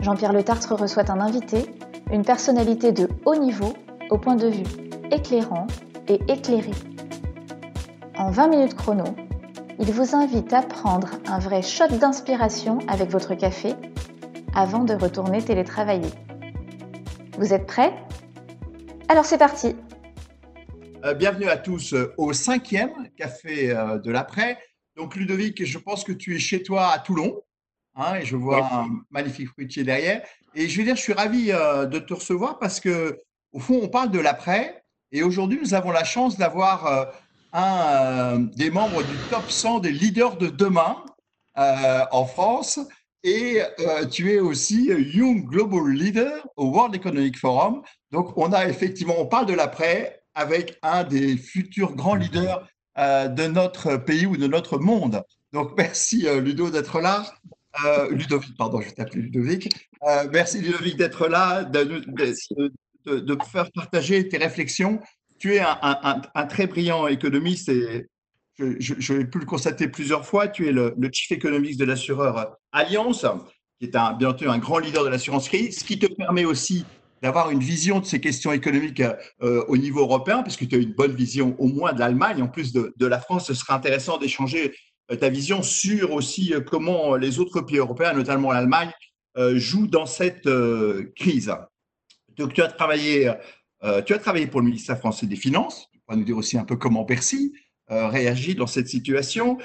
Jean-Pierre Le Tartre reçoit un invité, une personnalité de haut niveau, au point de vue éclairant et éclairé. En 20 minutes chrono, il vous invite à prendre un vrai shot d'inspiration avec votre café avant de retourner télétravailler. Vous êtes prêts? Alors c'est parti euh, Bienvenue à tous euh, au cinquième café euh, de l'après. Donc Ludovic, je pense que tu es chez toi à Toulon. Hein, et je vois un magnifique fruitier derrière. Et je veux dire, je suis ravi euh, de te recevoir parce que, au fond, on parle de l'après. Et aujourd'hui, nous avons la chance d'avoir euh, un euh, des membres du top 100 des leaders de demain en France. Et tu es aussi Young Global Leader au World Economic Forum. Donc, on a effectivement, on parle de l'après avec un des futurs grands leaders de notre pays ou de notre monde. Donc, merci Ludo d'être là. Euh, Ludovic, pardon, je vais t'appeler Ludovic. Euh, merci Ludovic d'être là, de, de, faire partager tes réflexions. Tu es un, très brillant économiste et je, l'ai pu le constater plusieurs fois. Tu es le, chief économiste de l'assureur Alliance, qui est un, bien entendu un grand leader de l'assurance crise, ce qui te permet aussi d'avoir une vision de ces questions économiques euh, au niveau européen, puisque tu as une bonne vision au moins de l'Allemagne, en plus de, de, la France. Ce serait intéressant d'échanger ta vision sur aussi euh, comment les autres pays européens, notamment l'Allemagne, euh, jouent dans cette crise. Donc, tu as travaillé, pour le ministère français des Finances. Tu pourras nous dire aussi un peu comment Bercy réagit dans cette situation.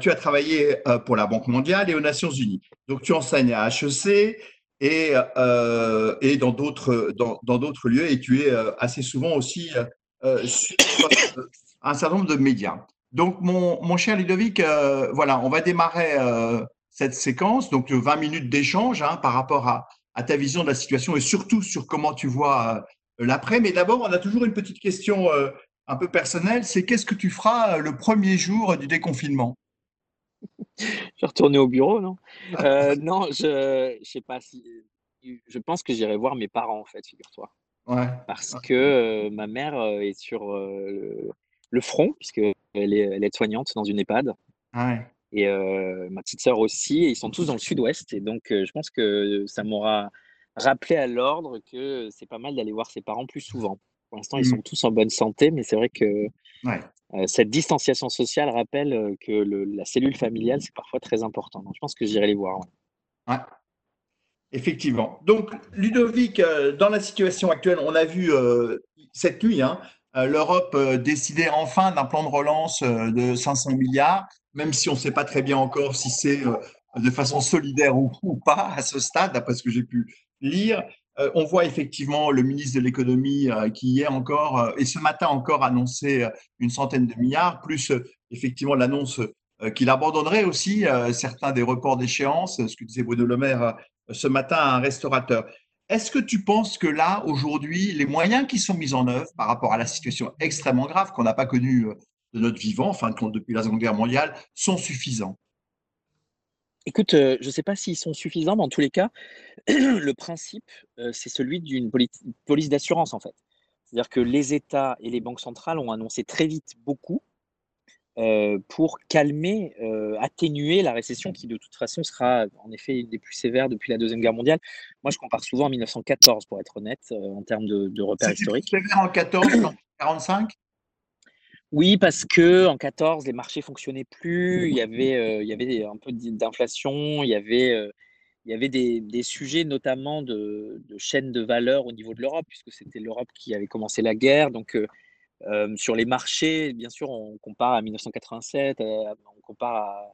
tu as travaillé pour la Banque mondiale et aux Nations Unies. Donc, tu enseignes à HEC et, et dans d'autres dans d'autres lieux et tu es assez souvent aussi sur un certain nombre de médias. Donc, mon, cher Ludovic, euh, voilà, on va démarrer euh, cette séquence, donc 20 minutes d'échange hein, par rapport à, ta vision de la situation et surtout sur comment tu vois euh, l'après. Mais d'abord, on a toujours une petite question un peu personnelle, c'est qu'est-ce que tu feras le premier jour du déconfinement? Je vais retourner au bureau, non? Non, je ne sais pas si. Je pense que j'irai voir mes parents, en fait, figure-toi. Ouais. Parce que ma mère est sur le front, puisqu'elle est, elle est soignante dans une EHPAD. Ah et euh, ma petite sœur aussi, et ils sont tous dans le sud-ouest. Et donc, euh, je pense que ça m'aura rappelé à l'ordre que c'est pas mal d'aller voir ses parents plus souvent. Pour l'instant, ils mmh. sont tous en bonne santé, mais c'est vrai que euh, cette distanciation sociale rappelle que la cellule familiale, c'est parfois très important. Donc, je pense que j'irai les voir. Ouais. Effectivement. Donc, Ludovic, dans la situation actuelle, on a vu cette nuit, hein, l'Europe euh, décidait enfin d'un plan de relance euh, de 500 milliards, même si on ne sait pas très bien encore si c'est de façon solidaire ou, pas à ce stade, d'après ce que j'ai pu lire. on voit effectivement le ministre de l'économie qui hier encore et ce matin encore annoncé une centaine de milliards, plus effectivement l'annonce qu'il abandonnerait aussi certains des reports d'échéance, ce que disait Bruno Le Maire ce matin à un restaurateur. Est-ce que tu penses que là, aujourd'hui, les moyens qui sont mis en œuvre par rapport à la situation extrêmement grave qu'on n'a pas connue euh, de notre vivant, enfin, depuis la Seconde Guerre mondiale, sont suffisants? Écoute, euh, je ne sais pas s'ils sont suffisants, mais en tous les cas, le principe, euh, c'est celui d'une police d'assurance, en fait. C'est-à-dire que les États et les banques centrales ont annoncé très vite beaucoup euh, pour calmer, euh, atténuer la récession qui de toute façon sera en effet une des plus sévères depuis la Deuxième Guerre mondiale. Moi, je compare souvent en 1914 pour être honnête euh, en termes de, de repères historiques. sévère en 14, 45 Oui, parce que en 14 les marchés fonctionnaient plus, il y avait, il y avait un peu d'inflation, il y avait il y avait des, des sujets notamment de, de chaîne de valeur au niveau de l'Europe, puisque c'était l'Europe qui avait commencé la guerre. Donc, sur les marchés, bien sûr, on compare à 1987, on compare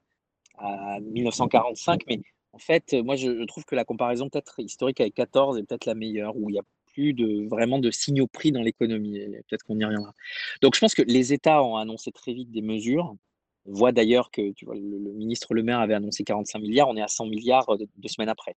à, 1945, mais en fait, moi, je, trouve que la comparaison peut-être historique avec 14 est peut-être la meilleure, où il n'y a plus de, vraiment de signaux pris dans l'économie. Peut-être qu'on y reviendra. Donc, je pense que les États ont annoncé très vite des mesures. On voit d'ailleurs que tu vois, le, ministre Le Maire avait annoncé 45 milliards, on est à 100 milliards deux, semaines après.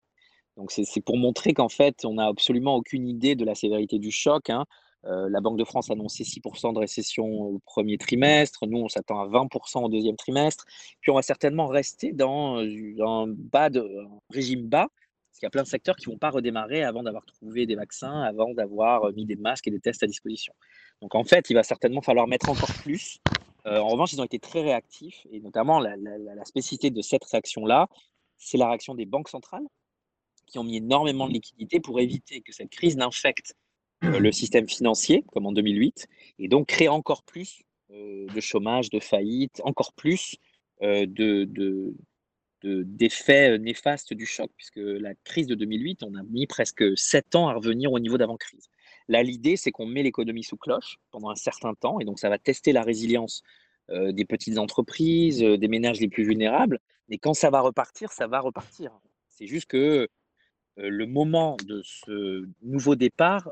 Donc c'est pour montrer qu'en fait, on n'a absolument aucune idée de la sévérité du choc. Hein. Euh, la Banque de France a annoncé 6% de récession au premier trimestre. Nous, on s'attend à 20% au deuxième trimestre. Puis on va certainement rester dans un, bas de, régime bas, parce qu'il y a plein de secteurs qui ne vont pas redémarrer avant d'avoir trouvé des vaccins, avant d'avoir mis des masques et des tests à disposition. Donc en fait, il va certainement falloir mettre encore plus. Euh, en revanche, ils ont été très réactifs, et notamment la, la spécificité de cette réaction-là, c'est la réaction des banques centrales, qui ont mis énormément de liquidités pour éviter que cette crise n'infecte euh, le système financier, comme en 2008, et donc créer encore plus euh, de chômage, de faillite, encore plus euh, de, d'effets néfastes du choc, puisque la crise de 2008, on a mis presque sept ans à revenir au niveau d'avant-crise. Là, l'idée, c'est qu'on met l'économie sous cloche pendant un certain temps, et donc ça va tester la résilience des petites entreprises, des ménages les plus vulnérables, mais quand ça va repartir, ça va repartir. C'est juste que le moment de ce nouveau départ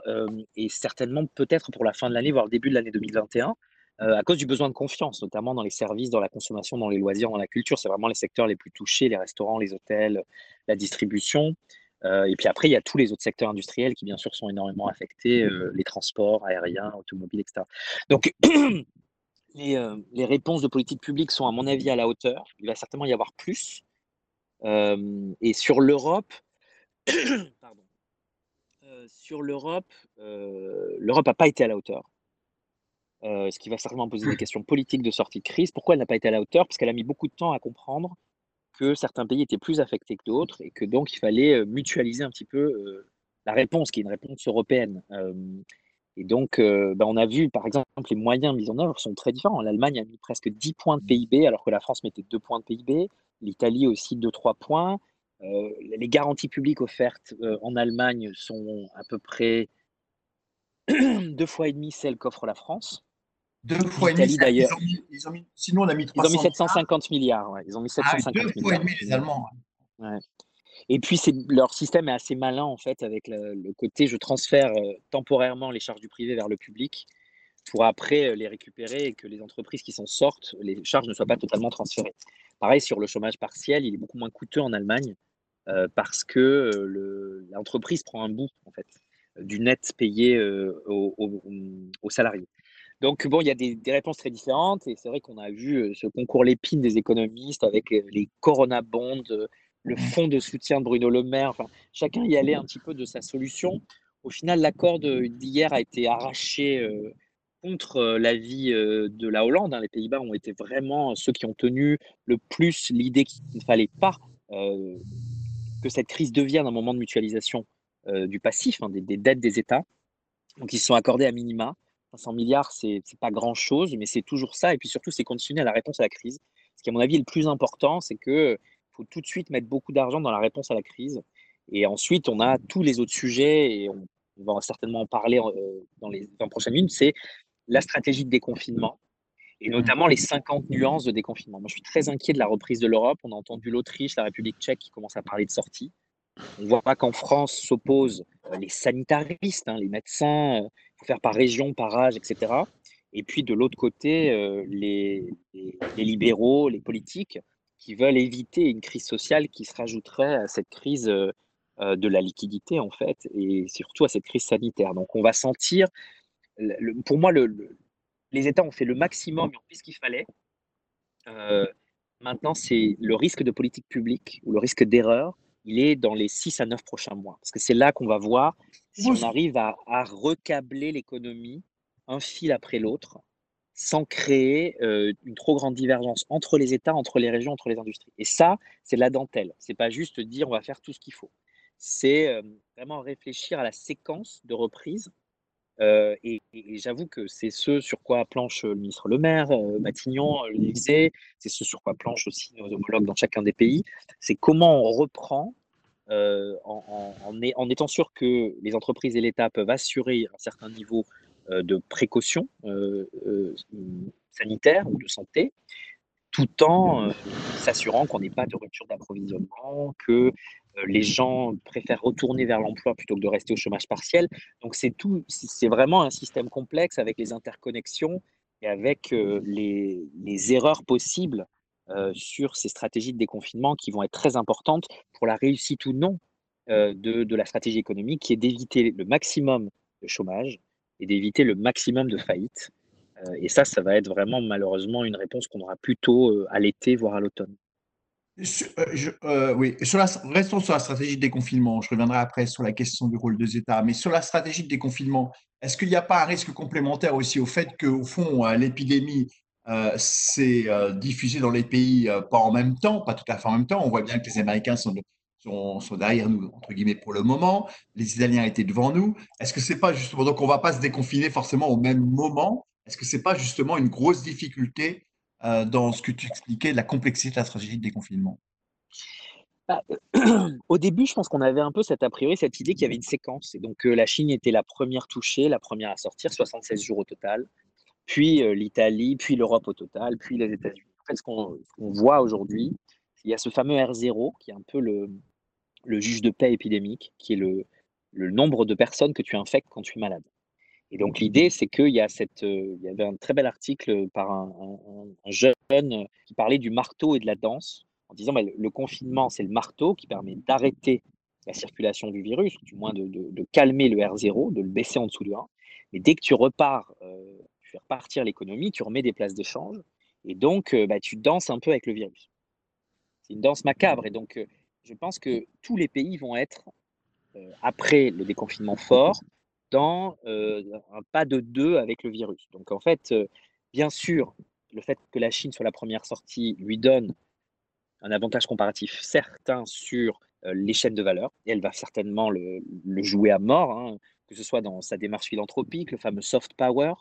est certainement peut-être pour la fin de l'année, voire le début de l'année 2021, à cause du besoin de confiance, notamment dans les services, dans la consommation, dans les loisirs, dans la culture. C'est vraiment les secteurs les plus touchés, les restaurants, les hôtels, la distribution. et puis après, il y a tous les autres secteurs industriels qui, bien sûr, sont énormément affectés, les transports aériens, automobiles, etc. Donc, les, les, réponses de politique publique sont, à mon avis, à la hauteur. Il va certainement y avoir plus. et sur l'Europe, Euh, sur l'Europe, euh, l'Europe n'a pas été à la hauteur. Euh, ce qui va certainement poser des questions politiques de sortie de crise. Pourquoi elle n'a pas été à la hauteur? Parce qu'elle a mis beaucoup de temps à comprendre que certains pays étaient plus affectés que d'autres et que donc il fallait mutualiser un petit peu la réponse, qui est une réponse européenne. et donc, ben, on a vu, par exemple, les moyens mis en œuvre sont très différents. L'Allemagne a mis presque 10 points de PIB, alors que la France mettait 2 points de PIB. L'Italie aussi 2-3 points. Euh, les garanties publiques offertes euh, en Allemagne sont à peu près deux fois et demi celles qu'offre la France. Deux fois et demi d'ailleurs. sinon, on a mis 300 Ils ont mis 750 milliards. Ils ont mis 750 ah, deux fois et demi les Allemands. Et puis, leur système est assez malin, en fait, avec le, côté je transfère euh, temporairement les charges du privé vers le public pour après les récupérer et que les entreprises qui s'en sortent, les charges ne soient pas totalement transférées. Pareil, sur le chômage partiel, il est beaucoup moins coûteux en Allemagne parce que euh, l'entreprise prend un bout en fait du net payé euh, aux, salariés. Donc bon, il y a des, réponses très différentes et c'est vrai qu'on a vu ce concours l'épine des économistes avec les Corona Bonds, le fonds de soutien de Bruno Le Maire. Enfin, chacun y allait un petit peu de sa solution. Au final, l'accord d'hier a été arraché contre l'avis de la Hollande. Hein. Les Pays-Bas ont été vraiment ceux qui ont tenu le plus l'idée qu'il ne fallait pas que cette crise devienne un moment de mutualisation euh, du passif, hein, des, dettes des États. Donc, ils se sont accordés à minima. 500 milliards, c'est pas grand-chose, mais c'est toujours ça. Et puis surtout, c'est conditionné à la réponse à la crise. Ce qui, à mon avis, est le plus important, c'est qu'il faut tout de suite mettre beaucoup d'argent dans la réponse à la crise. Et ensuite, on a tous les autres sujets, et on, va certainement en parler euh, dans les 20 prochaines minutes, c'est la stratégie de déconfinement et notamment les 50 nuances de déconfinement. Moi, je suis très inquiet de la reprise de l'Europe. On a entendu l'Autriche, la République tchèque qui commencent à parler de sortie. On voit qu'en France s'opposent euh, les sanitaristes, hein, les médecins, il euh, faut faire par région, par âge, etc. Et puis de l'autre côté, euh, les, les, libéraux, les politiques qui veulent éviter une crise sociale qui se rajouterait à cette crise de la liquidité, en fait, et surtout à cette crise sanitaire. Donc on va sentir, pour moi, le, les États ont fait le maximum, ils ont fait ce qu'il fallait. Euh, maintenant, c'est le risque de politique publique ou le risque d'erreur, il est dans les 6 à 9 prochains mois. Parce que c'est là qu'on va voir si on arrive à, recabler l'économie un fil après l'autre sans créer euh, une trop grande divergence entre les États, entre les régions, entre les industries. Et ça, c'est la dentelle. C'est pas juste dire on va faire tout ce qu'il faut. C'est euh, vraiment réfléchir à la séquence de reprise euh, et, j'avoue que c'est ce sur quoi planche le ministre Le Maire, euh, Matignon, euh, l'Élysée, c'est ce sur quoi planche aussi nos homologues dans chacun des pays. C'est comment on reprend en, étant sûr que les entreprises et l'État peuvent assurer un certain niveau de précaution sanitaire ou de santé, tout en s'assurant qu'on n'ait pas de rupture d'approvisionnement, que euh, les gens préfèrent retourner vers l'emploi plutôt que de rester au chômage partiel. Donc c'est tout, c'est vraiment un système complexe avec les interconnexions et avec euh, les, erreurs possibles euh, sur ces stratégies de déconfinement qui vont être très importantes pour la réussite ou non de, la stratégie économique qui est d'éviter le maximum de chômage et d'éviter le maximum de faillites. et ça, ça va être vraiment malheureusement une réponse qu'on aura plutôt à l'été, voire à l'automne. Oui, sur la, restons sur la stratégie de déconfinement. Je reviendrai après sur la question du rôle des États. Mais sur la stratégie de déconfinement, est-ce qu'il n'y a pas un risque complémentaire aussi au fait qu'au fond, l'épidémie euh, c'est euh, diffusé dans les pays euh, pas en même temps, pas tout à fait en même temps? On voit bien que les Américains sont, derrière nous, entre guillemets, pour le moment. Les Italiens étaient devant nous. Est-ce que c'est pas justement, donc on va pas se déconfiner forcément au même moment? Est-ce que c'est pas justement une grosse difficulté dans ce que tu expliquais, de la complexité de la stratégie de déconfinement? Bah, au début, je pense qu'on avait un peu cette a priori, cette idée qu'il y avait une séquence. Et donc, la Chine était la première touchée, la première à sortir, 76 jours au total puis euh, l'Italie, puis l'Europe au total, puis les États-Unis. En fait, ce qu'on voit aujourd'hui, il y a ce fameux R0 qui est un peu le, juge de paix épidémique, qui est le, nombre de personnes que tu infectes quand tu es malade. Et donc l'idée, c'est qu'il y, euh, y avait un très bel article par un, jeune qui parlait du marteau et de la danse, en disant bah, le, confinement, c'est le marteau qui permet d'arrêter la circulation du virus, du moins de, de, calmer le R0, de le baisser en dessous du 1. Mais dès que tu repars euh, tu fais repartir l'économie, tu remets des places d'échange, et donc euh, bah, tu danses un peu avec le virus. C'est une danse macabre, et donc euh, je pense que tous les pays vont être, euh, après le déconfinement fort, dans un pas de deux avec le virus. Donc en fait, bien sûr, le fait que la Chine soit la première sortie lui donne un avantage comparatif certain sur les chaînes de valeur, et elle va certainement le, jouer à mort. Hein que ce soit dans sa démarche philanthropique, le fameux soft power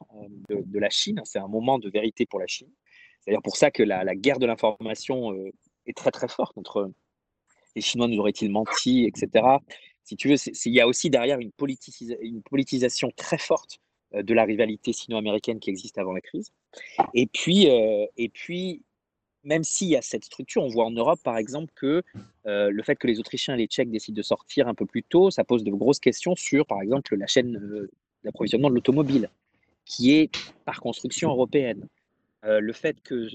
de, la Chine. C'est un moment de vérité pour la Chine. C'est d'ailleurs pour ça que la, guerre de l'information est très très forte entre les Chinois nous auraient-ils menti, etc. Si tu veux, il y a aussi derrière une, politisation très forte euh, de la rivalité sino-américaine qui existe avant la crise. Et puis, et puis même s'il y a cette structure, on voit en Europe, par exemple, que euh, le fait que les Autrichiens et les Tchèques décident de sortir un peu plus tôt, ça pose de grosses questions sur, par exemple, la chaîne euh, d'approvisionnement de l'automobile, qui est par construction européenne. Le fait que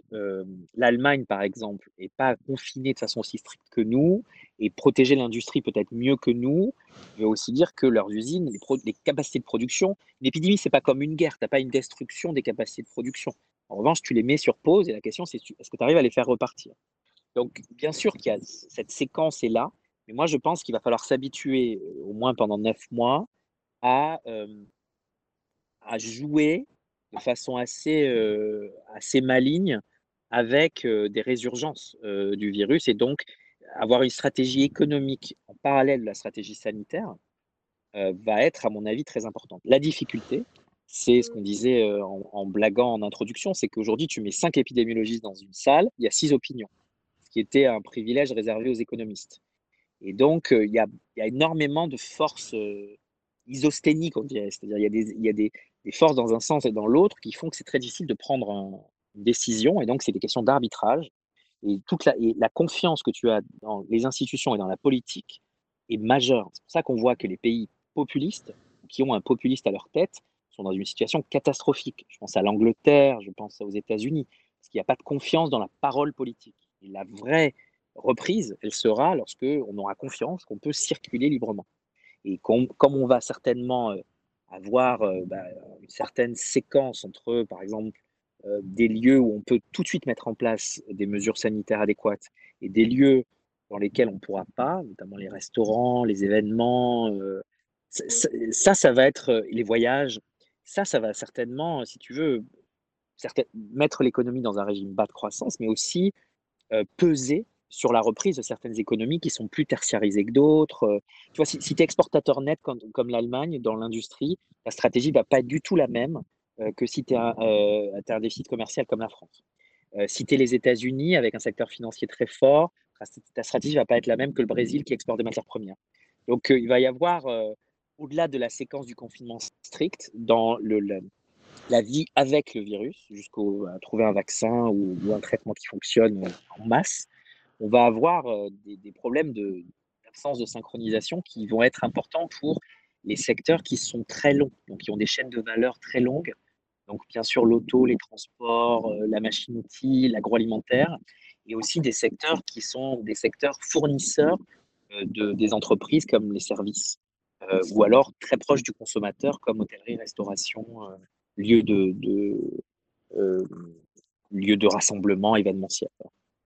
l'Allemagne, par exemple, n'est pas confinée de façon aussi stricte que nous et protéger l'industrie peut-être mieux que nous, veut aussi dire que leurs usines, les, capacités de production, l'épidémie, c'est pas comme une guerre, tu n'as pas une destruction des capacités de production. En revanche, tu les mets sur pause et la question, c'est est-ce que tu arrives à les faire repartir? Donc, bien sûr qu'il y a cette séquence est là, mais moi, je pense qu'il va falloir s'habituer, au moins pendant neuf mois, à jouer de façon assez, euh, assez maligne avec des résurgences du virus et donc avoir une stratégie économique en parallèle de la stratégie sanitaire va être, à mon avis, très importante. La difficulté, c'est ce qu'on disait euh, en, blaguant en introduction, c'est qu'aujourd'hui, tu mets cinq épidémiologistes dans une salle, il y a six opinions, ce qui était un privilège réservé aux économistes. Et donc, euh, il, y a, énormément de forces euh, isosténiques, on dirait. C'est-à-dire, il y a, des, forces dans un sens et dans l'autre qui font que c'est très difficile de prendre une décision. Et donc, c'est des questions d'arbitrage. Et toute la confiance que tu as dans les institutions et dans la politique est majeure. C'est pour ça qu'on voit que les pays populistes, qui ont un populiste à leur tête, sont dans une situation catastrophique. Je pense à l'Angleterre, je pense aux États-Unis, parce qu'il n'y a pas de confiance dans la parole politique. Et la vraie reprise, elle sera lorsque on aura confiance qu'on peut circuler librement. Et comme on va certainement euh, avoir euh, bah, une certaine séquence entre, par exemple, euh, des lieux où on peut tout de suite mettre en place des mesures sanitaires adéquates et des lieux dans lesquels on ne pourra pas, notamment les restaurants, les événements, ça, ça va être les voyages, ça, ça va certainement, si tu veux, mettre l'économie dans un régime bas de croissance, mais aussi peser sur la reprise de certaines économies qui sont plus tertiarisées que d'autres. Tu vois, si, tu es exportateur net comme, l'Allemagne dans l'industrie, la stratégie ne va pas être du tout la même que si tu as un déficit commercial comme la France. si tu es les États-Unis avec un secteur financier très fort, ta stratégie ne va pas être la même que le Brésil qui exporte des matières premières. Donc, il va y avoir au-delà de la séquence du confinement strict, dans la vie avec le virus, jusqu'à trouver un vaccin ou, un traitement qui fonctionne en masse, on va avoir euh, des, problèmes d'absence de, synchronisation qui vont être importants pour les secteurs qui sont très longs, donc qui ont des chaînes de valeur très longues. Donc bien sûr l'auto, les transports, euh, la machine-outil, l'agroalimentaire, et aussi des secteurs qui sont des secteurs fournisseurs de, des entreprises comme les services, ou alors très proche du consommateur comme hôtellerie, restauration, lieu de, de lieu de rassemblement événementiel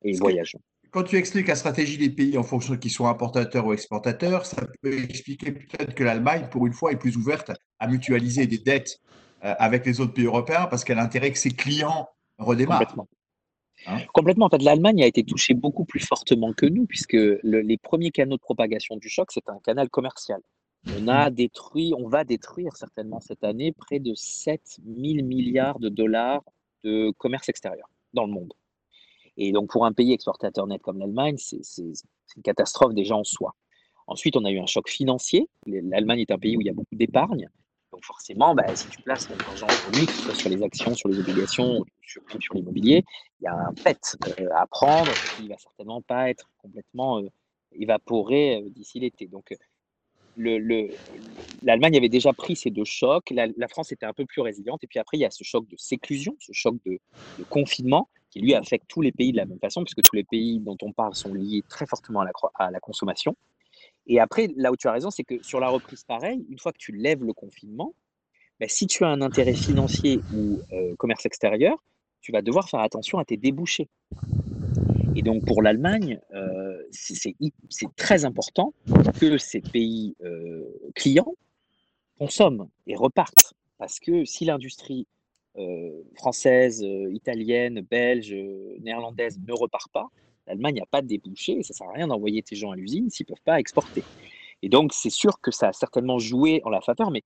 et voyage. Quand tu expliques la stratégie des pays en fonction de qui sont importateurs ou exportateurs, ça peut expliquer peut-être que l'Allemagne, pour une fois, est plus ouverte à mutualiser des dettes avec les autres pays européens parce qu'elle a intérêt que ses clients redémarrent. Complètement. Hein Complètement. En fait, l'Allemagne a été touchée beaucoup plus fortement que nous, puisque les premiers canaux de propagation du choc, c'est un canal commercial. On a détruit, on va détruire certainement cette année près de 7 000 milliards de dollars de commerce extérieur dans le monde. Et donc, pour un pays exportateur net comme l'Allemagne, c'est une catastrophe déjà en soi. Ensuite, on a eu un choc financier. L'Allemagne est un pays où il y a beaucoup d'épargne. Donc forcément, bah, si tu places ton argent aujourd'hui, que ce soit sur les actions, sur les obligations, sur, l'immobilier, il y a un pet euh, à prendre qui ne va certainement pas être complètement euh, évaporé euh, d'ici l'été. Donc l'Allemagne le, avait déjà pris ces deux chocs, la, France était un peu plus résiliente, et puis après il y a ce choc de séclusion, ce choc de, confinement qui lui affecte tous les pays de la même façon, puisque tous les pays dont on parle sont liés très fortement à la, consommation. Et après, là où tu as raison, c'est que sur la reprise, pareil, une fois que tu lèves le confinement, ben, si tu as un intérêt financier ou euh, commerce extérieur, tu vas devoir faire attention à tes débouchés. Et donc pour l'Allemagne, euh, c'est très important que ces pays euh, clients consomment et repartent. Parce que si l'industrie française, italienne, belge, néerlandaise ne repart pas, L'Allemagne n'a pas de débouché, ça ne sert à rien d'envoyer tes gens à l'usine s'ils ne peuvent pas exporter. Et donc, c'est sûr que ça a certainement joué en la faveur, mais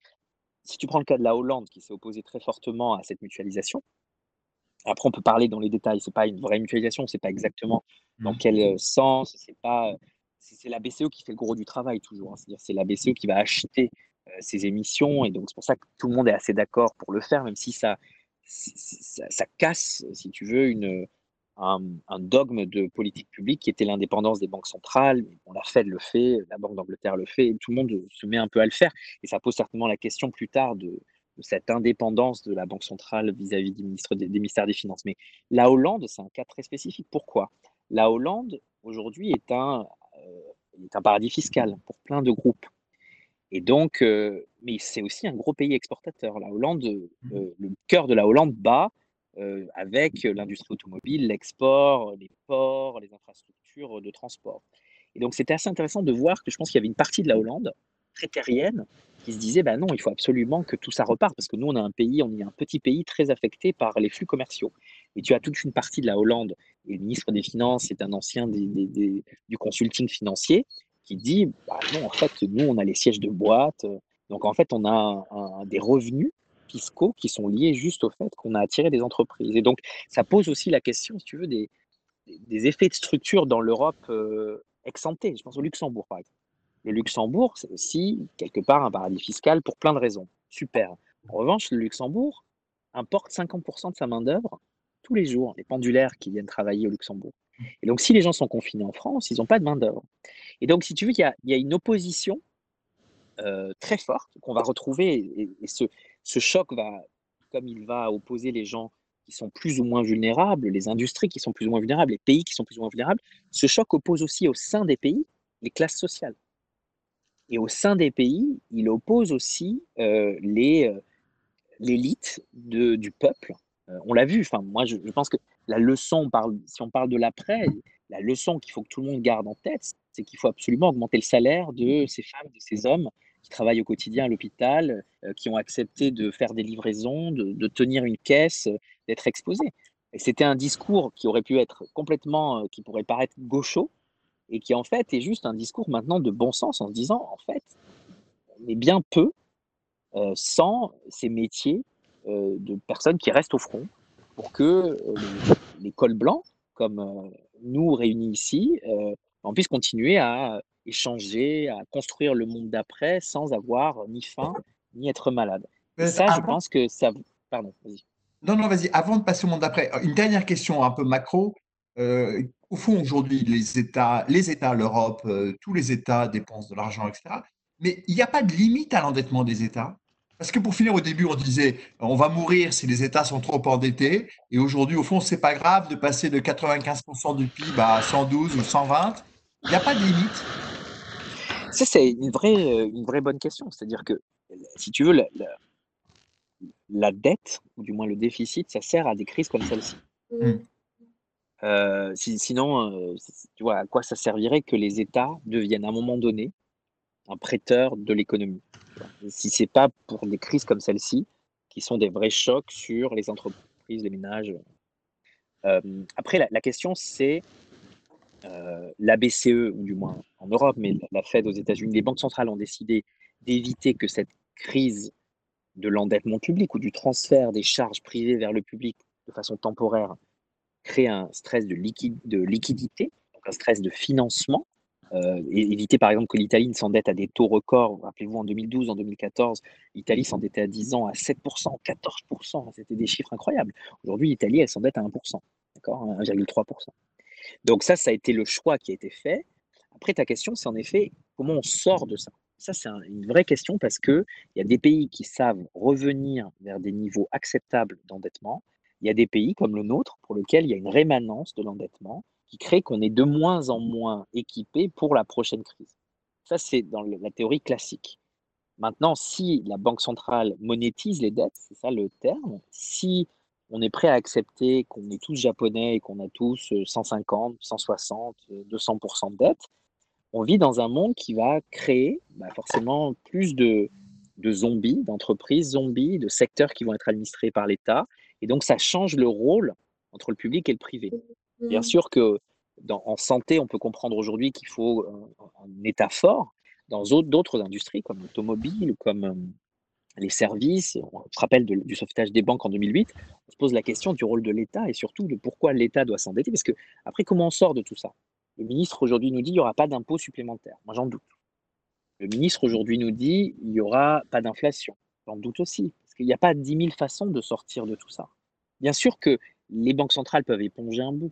si tu prends le cas de la Hollande, qui s'est opposée très fortement à cette mutualisation, après, on peut parler dans les détails, ce n'est pas une vraie mutualisation, ce n'est pas exactement dans quel euh, sens, c'est pas... C'est la BCE qui fait le gros du travail toujours. Hein. C'est-à-dire c'est la BCE qui va acheter euh, ces émissions. Et donc, c'est pour ça que tout le monde est assez d'accord pour le faire, même si ça, ça, casse, si tu veux, un, dogme de politique publique qui était l'indépendance des banques centrales. la Fed le fait, la Banque d'Angleterre le fait, et tout le monde se met un peu à le faire. Et ça pose certainement la question plus tard de, cette indépendance de la Banque centrale vis-à-vis des, des, ministères des Finances. Mais la Hollande, c'est un cas très spécifique. Pourquoi? La Hollande, aujourd'hui, est un, euh, est un paradis fiscal pour plein de groupes. Et donc, euh, mais c'est aussi un gros pays exportateur. La Hollande, mmh. euh, le cœur de la Hollande bat euh, avec l'industrie automobile, l'export, les ports, les infrastructures de transport. Et donc c'était assez intéressant de voir que je pense qu'il y avait une partie de la Hollande très terrienne qui se disait bah non, il faut absolument que tout ça reparte parce que nous on a un pays, on est un petit pays très affecté par les flux commerciaux. Et tu as toute une partie de la Hollande et le ministre des Finances est un ancien du consulting financier qui dit bah non en fait nous on a les sièges de boîte, donc en fait on a des revenus fiscaux qui sont liés juste au fait qu'on a attiré des entreprises. Et donc, ça pose aussi la question, si tu veux, des, des effets de structure dans l'Europe euh, exsanté. Je pense au Luxembourg, par exemple. Le Luxembourg, c'est aussi quelque part un paradis fiscal pour plein de raisons. Super. En revanche, le Luxembourg importe 50% de sa main-d'œuvre tous les jours, les pendulaires qui viennent travailler au Luxembourg. Et donc, si les gens sont confinés en France, ils n'ont pas de main-d'œuvre. Et donc, si tu veux, il y a, une opposition euh, très forte qu'on va retrouver. Et, ce, choc va, comme il va opposer les gens qui sont plus ou moins vulnérables, les industries qui sont plus ou moins vulnérables, les pays qui sont plus ou moins vulnérables, ce choc oppose aussi au sein des pays les classes sociales. Et au sein des pays, il oppose aussi euh, les, euh, l'élite du peuple. On l'a vu, enfin, moi je, pense que la leçon, parle, si on parle de l'après, la leçon qu'il faut que tout le monde garde en tête, c'est qu'il faut absolument augmenter le salaire de ces femmes, de ces hommes qui travaillent au quotidien à l'hôpital, euh, qui ont accepté de faire des livraisons, de, tenir une caisse, euh, d'être exposés. Et c'était un discours qui aurait pu être complètement, euh, qui pourrait paraître gaucho, et qui en fait est juste un discours maintenant de bon sens en se disant, en fait, on est bien peu sans ces métiers de personnes qui restent au front pour que les, cols blancs, comme nous réunis ici, on puisse continuer à échanger, à construire le monde d'après sans avoir ni faim ni être malade. Et ça, je pense que ça. Pardon, vas-y. Non, non, vas-y. Avant de passer au monde d'après, une dernière question un peu macro. Euh, au fond, aujourd'hui, les États, les États, l'Europe, euh, tous les États dépensent de l'argent, etc. Mais il n'y a pas de limite à l'endettement des États? Parce que pour finir, au début, on disait on va mourir si les États sont trop endettés. Et aujourd'hui, au fond, c'est pas grave de passer de 95% du PIB à 112 ou 120. Il n'y a pas de limite. Ça, c'est une vraie, une vraie bonne question. C'est-à-dire que, si tu veux, la, la, dette, ou du moins le déficit, ça sert à des crises comme celle-ci. Mm. Euh, sinon, euh, tu vois, à quoi ça servirait que les États deviennent à un moment donné un prêteur de l'économie Si c'est pas pour des crises comme celle-ci, qui sont des vrais chocs sur les entreprises, les ménages. Euh, après, la, question, c'est la BCE, ou du moins en Europe, mais la Fed aux États-Unis, les banques centrales ont décidé d'éviter que cette crise de l'endettement public ou du transfert des charges privées vers le public de façon temporaire crée un stress de, de liquidité, donc un stress de financement, euh, éviter par exemple que l'Italie s'endette à des taux records. Rappelez-vous, en 2012, en 2014, l'Italie s'endettait à 10 ans à 7%, 14%. C'était des chiffres incroyables. Aujourd'hui, l'Italie, elle s'endette à 1%, d'accord 1,3%. Donc ça, ça a été le choix qui a été fait. Après, ta question, c'est en effet comment on sort de ça? Ça, c'est une vraie question parce qu'il y a des pays qui savent revenir vers des niveaux acceptables d'endettement il y a des pays comme le nôtre pour lesquels il y a une rémanence de l'endettement qui crée qu'on est de moins en moins équipé pour la prochaine crise. Ça, c'est dans la théorie classique. Maintenant, si la Banque centrale monétise les dettes, c'est ça le terme, si on est prêt à accepter qu'on est tous japonais et qu'on a tous 150, 160, 200% de dettes, on vit dans un monde qui va créer bah, forcément plus de, de zombies, d'entreprises zombies, de secteurs qui vont être administrés par l'État et donc, ça change le rôle entre le public et le privé. Bien mmh. sûr que dans, en santé, on peut comprendre aujourd'hui qu'il faut un, État fort. Dans d'autres industries, comme l'automobile, comme euh, les services, on se rappelle du sauvetage des banques en 2008, on se pose la question du rôle de l'État et surtout de pourquoi l'État doit s'endetter. Parce que, après, comment on sort de tout ça? Le ministre aujourd'hui nous dit qu'il n'y aura pas d'impôt supplémentaire. Moi, j'en doute. Le ministre aujourd'hui nous dit qu'il n'y aura pas d'inflation. J'en doute aussi. Il n'y a pas 10 000 façons de sortir de tout ça. Bien sûr que les banques centrales peuvent éponger un bout.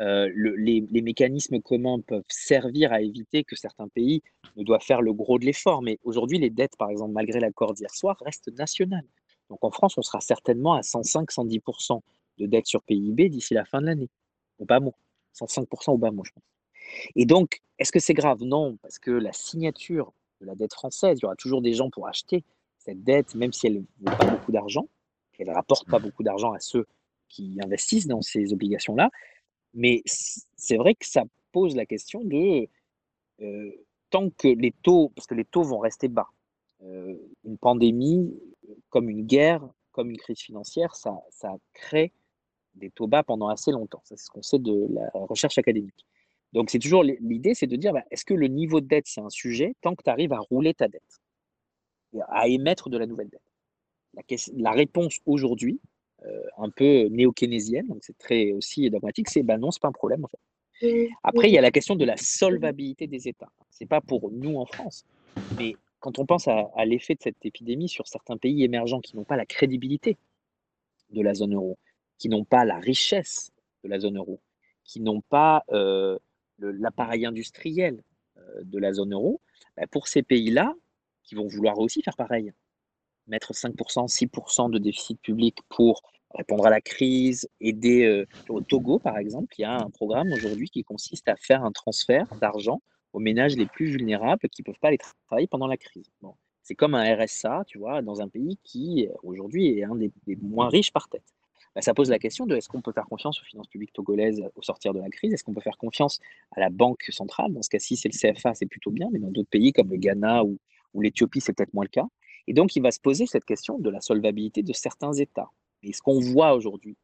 Euh, les, mécanismes communs peuvent servir à éviter que certains pays ne doivent faire le gros de l'effort. Mais aujourd'hui, les dettes, par exemple, malgré l'accord d'hier soir, restent nationales. Donc en France, on sera certainement à 105-110% de dette sur PIB d'ici la fin de l'année. Au bas mot. 105% au bas mot, je pense. Et donc, est-ce que c'est grave? Non, parce que la signature de la dette française, il y aura toujours des gens pour acheter, cette dette, même si elle ne vaut pas beaucoup d'argent, elle ne rapporte pas beaucoup d'argent à ceux qui investissent dans ces obligations-là, mais c'est vrai que ça pose la question de euh, tant que les taux, parce que les taux vont rester bas, euh, une pandémie, comme une guerre, comme une crise financière, ça, ça crée des taux bas pendant assez longtemps. C'est ce qu'on sait de la recherche académique. Donc c'est toujours l'idée, c'est de dire, bah, est-ce que le niveau de dette, c'est un sujet tant que tu arrives à rouler ta dette à émettre de la nouvelle dette? La, réponse aujourd'hui, un peu néo-keynésienne, donc c'est très aussi dogmatique, c'est ben non, c'est pas un problème en fait. Après, il y a la question de la solvabilité des États. C'est pas pour nous en France, mais quand on pense à, l'effet de cette épidémie sur certains pays émergents qui n'ont pas la crédibilité de la zone euro, qui n'ont pas la richesse de la zone euro, qui n'ont pas euh, l'appareil industriel euh, de la zone euro, ben pour ces pays-là, qui vont vouloir aussi faire pareil. Mettre 5%, 6% de déficit public pour répondre à la crise, aider euh, au Togo, par exemple, il y a un programme aujourd'hui qui consiste à faire un transfert d'argent aux ménages les plus vulnérables qui ne peuvent pas aller travailler pendant la crise. Bon. C'est comme un RSA, tu vois, dans un pays qui, aujourd'hui, est un des, moins riches par tête. Bah, ça pose la question de est-ce qu'on peut faire confiance aux finances publiques togolaises au sortir de la crise? Est-ce qu'on peut faire confiance à la Banque centrale? Dans ce cas-ci, c'est le CFA, c'est plutôt bien, mais dans d'autres pays comme le Ghana ou l'Éthiopie, c'est peut-être moins le cas. Et donc, il va se poser cette question de la solvabilité de certains États. Et ce qu'on voit aujourd'hui,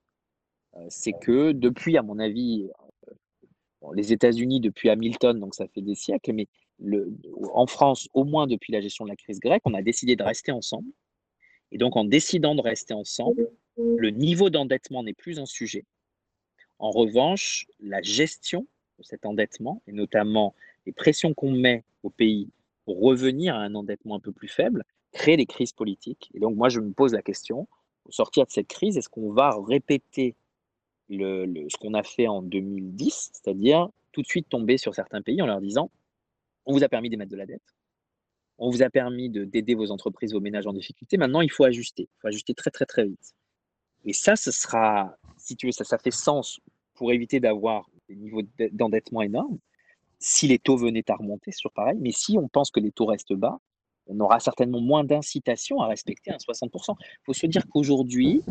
euh, c'est que depuis, à mon avis, euh, les États-Unis depuis Hamilton, donc ça fait des siècles, mais le, en France, au moins depuis la gestion de la crise grecque, on a décidé de rester ensemble. Et donc, en décidant de rester ensemble, le niveau d'endettement n'est plus un sujet. En revanche, la gestion de cet endettement, et notamment les pressions qu'on met au pays pour revenir à un endettement un peu plus faible, créer des crises politiques. Et donc, moi, je me pose la question, au sortir de cette crise, est-ce qu'on va répéter le, ce qu'on a fait en 2010, c'est-à-dire tout de suite tomber sur certains pays en leur disant, on vous a permis d'émettre de la dette, on vous a permis d'aider vos entreprises, vos ménages en difficulté, maintenant il faut ajuster, il faut ajuster très très très vite. Et ça, ce sera, si tu veux, ça, ça fait sens pour éviter d'avoir des niveaux d'endettement énormes. si les taux venaient à remonter, sur pareil. Mais si on pense que les taux restent bas, on aura certainement moins d'incitation à respecter un 60%. Il faut se dire qu'aujourd'hui,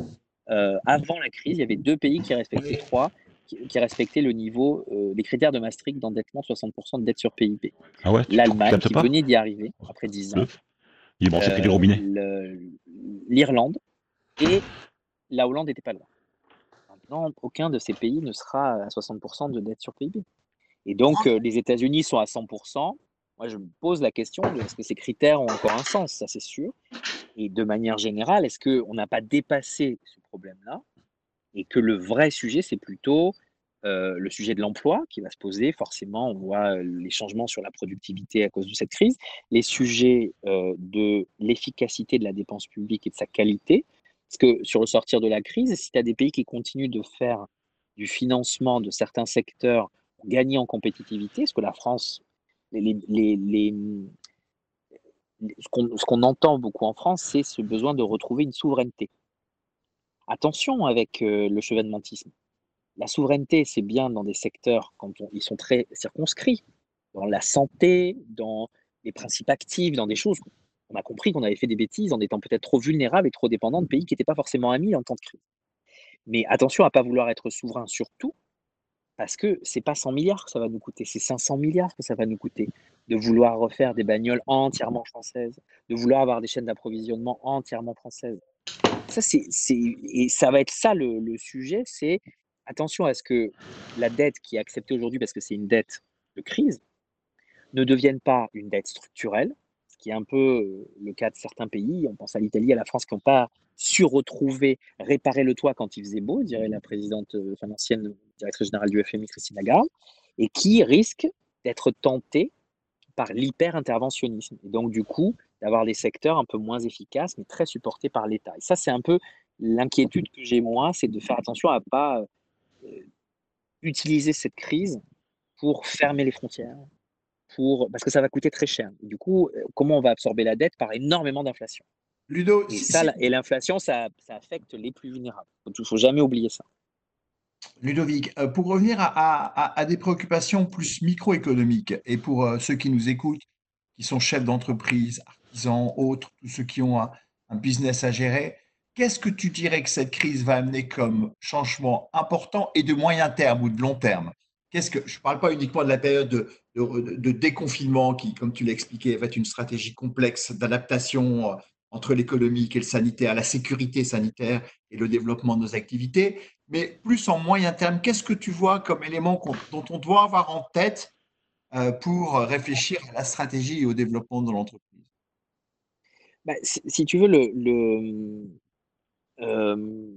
euh, avant la crise, il y avait deux pays qui respectaient trois, qui, respectaient le niveau, euh, les critères de Maastricht d'endettement 60% de dette sur PIB. Ah ouais, L'Allemagne qui venait d'y arriver après 10 ans. Euh, robinet. L'Irlande et la Hollande n'était pas loin. Maintenant, aucun de ces pays ne sera à 60% de dette sur PIB. Et donc, ah. euh, les États-Unis sont à 100%. Moi, je me pose la question est-ce que ces critères ont encore un sens Ça, c'est sûr. Et de manière générale, est-ce qu'on n'a pas dépassé ce problème-là et que le vrai sujet, c'est plutôt euh, le sujet de l'emploi qui va se poser? Forcément, on voit euh, les changements sur la productivité à cause de cette crise, les sujets de l'efficacité de la dépense publique et de sa qualité. Parce que sur le sortir de la crise, si tu as des pays qui continuent de faire du financement de certains secteurs gagner en compétitivité, parce que la France, ce qu'on entend beaucoup en France, c'est ce besoin de retrouver une souveraineté. Attention avec euh, le chevènementisme. La souveraineté, c'est bien dans des secteurs quand ils sont très circonscrits, dans la santé, dans les principes actifs, dans des choses. On a compris qu'on avait fait des bêtises en étant peut-être trop vulnérables et trop dépendants de pays qui n'étaient pas forcément amis en temps de crise. Mais attention à ne pas vouloir être souverain sur tout, parce que c'est pas 100 milliards que ça va nous coûter, c'est 500 milliards que ça va nous coûter de vouloir refaire des bagnoles entièrement françaises, de vouloir avoir des chaînes d'approvisionnement entièrement françaises. Ça, c'est, et ça va être ça le, le sujet, c'est attention à ce que la dette qui est acceptée aujourd'hui, parce que c'est une dette de crise, ne devienne pas une dette structurelle, ce qui est un peu le cas de certains pays. On pense à l'Italie, à la France, qui n'ont pas su retrouver, réparer le toit quand il faisait beau, dirait la présidente, enfin l'ancienne directrice générale du FMI, Christine Lagarde, et qui risque d'être tenté par l'hyper-interventionnisme. Et donc, du coup, d'avoir des secteurs un peu moins efficaces, mais très supportés par l'État. Et ça, c'est un peu l'inquiétude que j'ai moi, c'est de faire attention à ne pas euh, utiliser cette crise pour fermer les frontières, pour, parce que ça va coûter très cher. du coup, euh, comment on va absorber la dette Par énormément d'inflation? Ludo, et, ça, et l'inflation, ça, ça, affecte les plus vulnérables. Il ne faut jamais oublier ça. Ludovic, euh, pour revenir à, des préoccupations plus microéconomiques et pour euh, ceux qui nous écoutent, qui sont chefs d'entreprise, artisans, autres, tous ceux qui ont un, business à gérer, qu'est-ce que tu dirais que cette crise va amener comme changement important et de moyen terme ou de long terme? Qu'est-ce que je ne parle pas uniquement de la période de, déconfinement qui, comme tu l'as expliqué, va être une stratégie complexe d'adaptation euh, entre l'économique et le sanitaire, la sécurité sanitaire et le développement de nos activités, mais plus en moyen terme, qu'est-ce que tu vois comme élément dont on doit avoir en tête euh, pour réfléchir à la stratégie et au développement de l'entreprise? Bah, si, tu veux, le, euh,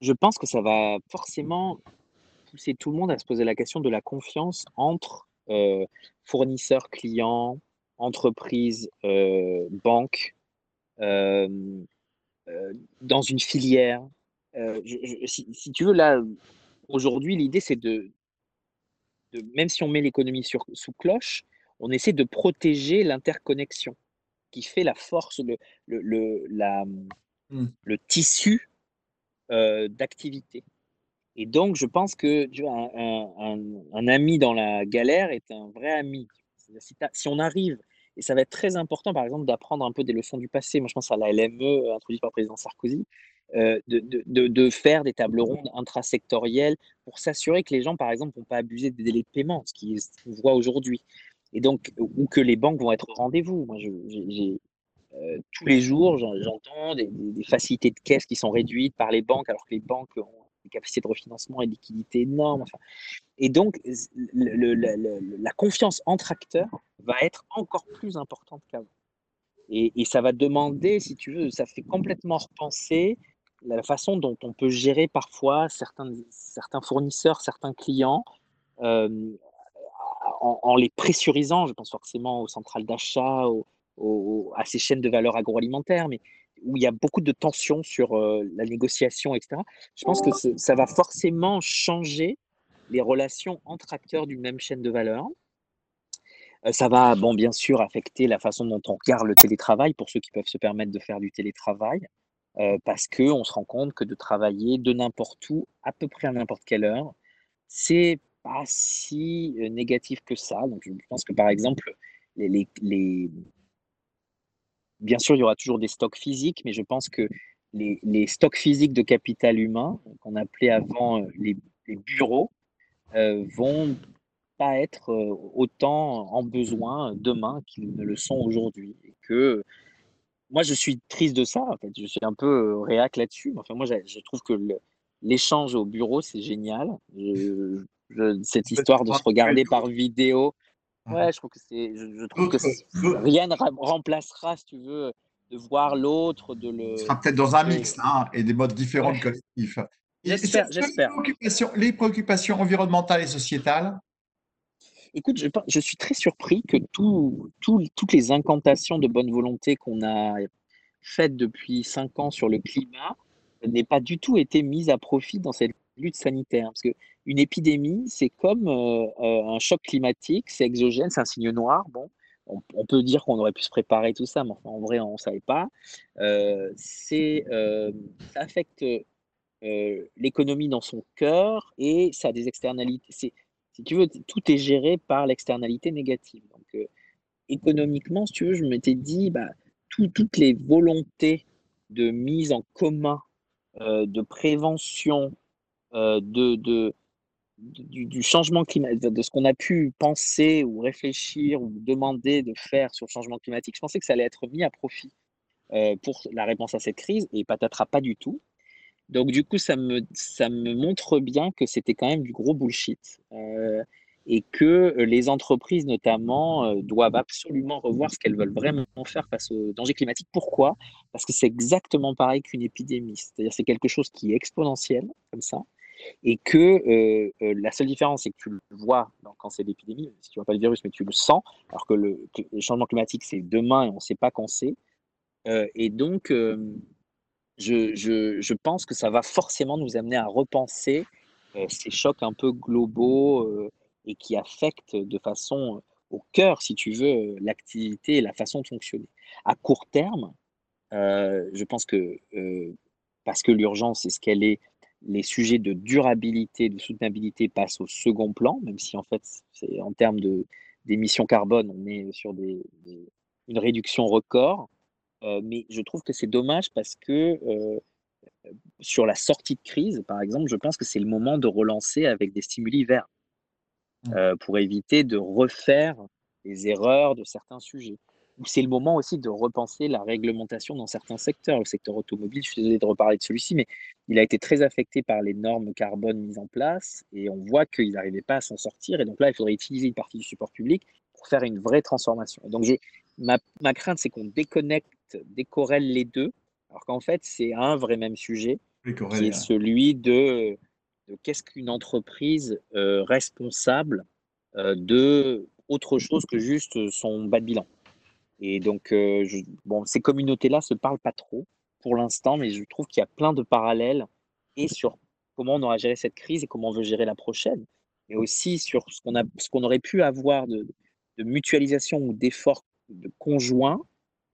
je pense que ça va forcément pousser tout le monde à se poser la question de la confiance entre euh, fournisseurs, clients, entreprises, banques, dans une filière, euh, si, tu veux, là, aujourd'hui, l'idée, c'est de, même si on met l'économie sous cloche, on essaie de protéger l'interconnexion qui fait la force, le, le, la, mmh. le tissu euh, d'activité. Et donc, je pense que tu vois, un, ami dans la galère est un vrai ami. Si, on arrive, et ça va être très important, par exemple, d'apprendre un peu des leçons du passé. Moi, je pense à la LME introduite par le président Sarkozy. Euh, de, faire des tables rondes intrasectorielles pour s'assurer que les gens, par exemple, vont pas abuser des délais de paiement, ce qu'on voit aujourd'hui. Et donc, ou que les banques vont être au rendez-vous. Moi, euh, tous les jours, j'entends des, facilités de caisse qui sont réduites par les banques, alors que les banques ont des capacités de refinancement et liquidité énormes. et donc, la confiance entre acteurs va être encore plus importante qu'avant. Et, ça va demander, si tu veux, ça fait complètement repenser la façon dont on peut gérer parfois certains, certains fournisseurs, certains clients, euh, en, les pressurisant, je pense forcément aux centrales d'achat, à ces chaînes de valeur agroalimentaire, mais où il y a beaucoup de tensions sur euh, la négociation, etc. Je pense que ça va forcément changer les relations entre acteurs d'une même chaîne de valeur. Euh, ça va, bon, bien sûr, affecter la façon dont on regarde le télétravail pour ceux qui peuvent se permettre de faire du télétravail. Euh, parce qu'on se rend compte que de travailler de n'importe où, à peu près à n'importe quelle heure, c'est pas si négatif que ça. Donc, je pense que par exemple, les, les, bien sûr, il y aura toujours des stocks physiques, mais je pense que les, les stocks physiques de capital humain, qu'on appelait avant les, les bureaux, vont pas être autant en besoin demain qu'ils ne le sont aujourd'hui. Et que moi, je suis triste de ça. En fait, je suis un peu réac là-dessus. Enfin, moi, je trouve que l'échange au bureau, c'est génial. cette histoire de se regarder par vidéo. Ouais, je trouve que c'est, je, trouve que rien ne remplacera, si tu veux, de voir l'autre, de le. Ce sera peut-être dans un mix, hein, et des modes différents de collectif. J'espère, j'espère. Les, préoccupations environnementales et sociétales Écoute, je, suis très surpris que toutes les incantations de bonne volonté qu'on a faites depuis cinq ans sur le climat n'aient pas du tout été mises à profit dans cette lutte sanitaire. Parce qu'une épidémie, c'est comme euh, euh, un choc climatique, c'est exogène, c'est un signe noir. Bon, on, peut dire qu'on aurait pu se préparer tout ça, mais en vrai, on ne savait pas. Euh, ça affecte l'économie dans son cœur et ça a des externalités si tu veux, tout est géré par l'externalité négative. Donc, euh, économiquement, si tu veux, je m'étais dit, bah, toutes les volontés de mise en commun, euh, de prévention, euh, de, du, changement climatique, de ce qu'on a pu penser ou réfléchir ou demander de faire sur le changement climatique, je pensais que ça allait être mis à profit pour la réponse à cette crise, et patatras pas du tout. Donc, du coup, ça me, ça me montre bien que c'était quand même du gros bullshit. Euh, et que euh, les entreprises, notamment, euh, doivent absolument revoir ce qu'elles veulent vraiment faire face aux dangers climatiques. Pourquoi? Parce que c'est exactement pareil qu'une épidémie. C'est-à-dire c'est quelque chose qui est exponentiel, comme ça, et que la seule différence, c'est que tu le vois quand c'est l'épidémie, si tu vois pas le virus, mais tu le sens, alors que le, changement climatique, c'est demain et on ne sait pas quand c'est. et donc, je, pense que ça va forcément nous amener à repenser euh, ces chocs un peu globaux euh, et qui affectent de façon euh, au cœur, si tu veux, l'activité et la façon de fonctionner. À court terme, je pense que parce que l'urgence est ce qu'elle est, les sujets de durabilité, de soutenabilité passent au second plan, même si en fait, c'est en termes d'émissions carbone, on est sur des, une réduction record. Euh, mais je trouve que c'est dommage parce que euh, sur la sortie de crise, par exemple, je pense que c'est le moment de relancer avec des stimuli verts mmh. euh, pour éviter de refaire les erreurs de certains sujets. C'est le moment aussi de repenser la réglementation dans certains secteurs. Le secteur automobile, je suis désolé de reparler de celui-ci, mais il a été très affecté par les normes carbone mises en place et on voit qu'ils n'arrivaient pas à s'en sortir. Et donc là, il faudrait utiliser une partie du support public pour faire une vraie transformation. donc, je, ma, ma crainte, c'est qu'on déconnecte décorrèle les deux, alors qu'en fait, c'est un vrai même sujet, qui est celui de, qu'est-ce qu'une entreprise euh, responsable euh, de autre chose que juste son bas de bilan. Et donc, euh, bon, ces communautés-là se parlent pas trop pour l'instant, mais je trouve qu'il y a plein de parallèles et sur comment on aura géré cette crise et comment on veut gérer la prochaine, mais aussi sur ce qu'on qu'on aurait pu avoir de, de mutualisation ou d'efforts de conjoints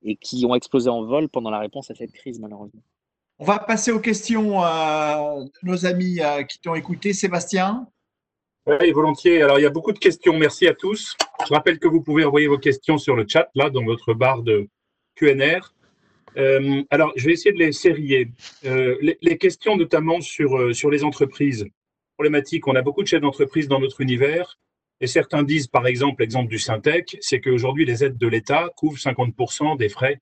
et qui ont explosé en vol pendant la réponse à cette crise, malheureusement. On va passer aux questions euh, de nos amis euh, qui t'ont écouté. Sébastien? Oui, volontiers. Alors, il y a beaucoup de questions. Merci à tous. Je rappelle que vous pouvez envoyer vos questions sur le chat, là, dans votre barre de QNR. Euh, alors, je vais essayer de les sérier. Les, les, questions, notamment sur, sur les entreprises problématiques. On a beaucoup de chefs d'entreprise dans notre univers. Et certains disent, par exemple, l'exemple du Syntec, c'est qu'aujourd'hui, les aides de l'État couvrent 50% des frais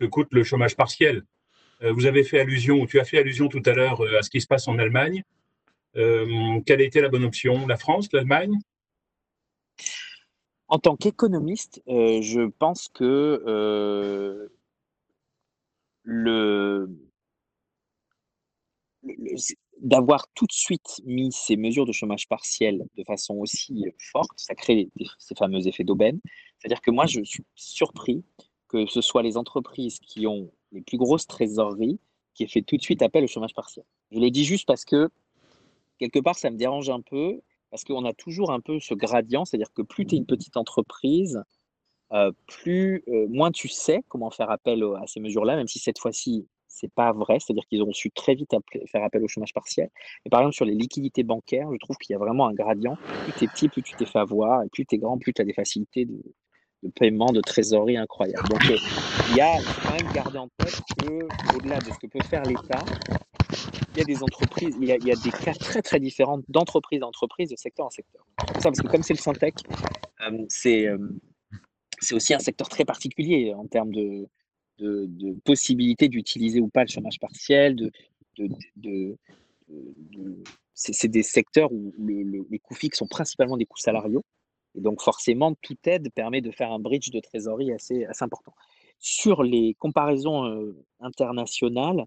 que coûte le chômage partiel. Euh, vous avez fait allusion, ou tu as fait allusion tout à l'heure euh, à ce qui se passe en Allemagne. Euh, quelle a été la bonne option? La France, l'Allemagne? En tant qu'économiste, je pense que le, d'avoir tout de suite mis ces mesures de chômage partiel de façon aussi forte, ça crée ces fameux effets d'aubaine. C'est-à-dire que moi, je suis surpris que ce soit les entreprises qui ont les plus grosses trésoreries qui aient fait tout de suite appel au chômage partiel. Je le dis juste parce que, quelque part, ça me dérange un peu, parce qu'on a toujours un peu ce gradient, c'est-à-dire que plus tu es une petite entreprise, euh, plus, euh, moins tu sais comment faire appel à ces mesures-là, même si cette fois-ci, c'est pas vrai, c'est-à-dire qu'ils ont su très vite faire appel au chômage partiel. Et par exemple, sur les liquidités bancaires, je trouve qu'il y a vraiment un gradient. Plus tu es petit, plus tu t'es fait avoir, et plus tu es grand, plus tu as des facilités de, paiement, de trésorerie incroyables. Donc, euh, il y a quand même garder en tête qu'au-delà de ce que peut faire l'État, il y a des entreprises, il y a, des cas très très différents d'entreprise à entreprise, de secteur en secteur. Ça, parce que comme c'est le Syntec, euh, c'est euh, c'est aussi un secteur très particulier en termes de, de, possibilité d'utiliser ou pas le chômage partiel. De, de c'est des secteurs où les coûts fixes sont principalement des coûts salariaux. Et donc forcément, toute aide permet de faire un bridge de trésorerie assez, assez important. Sur les comparaisons euh, internationales,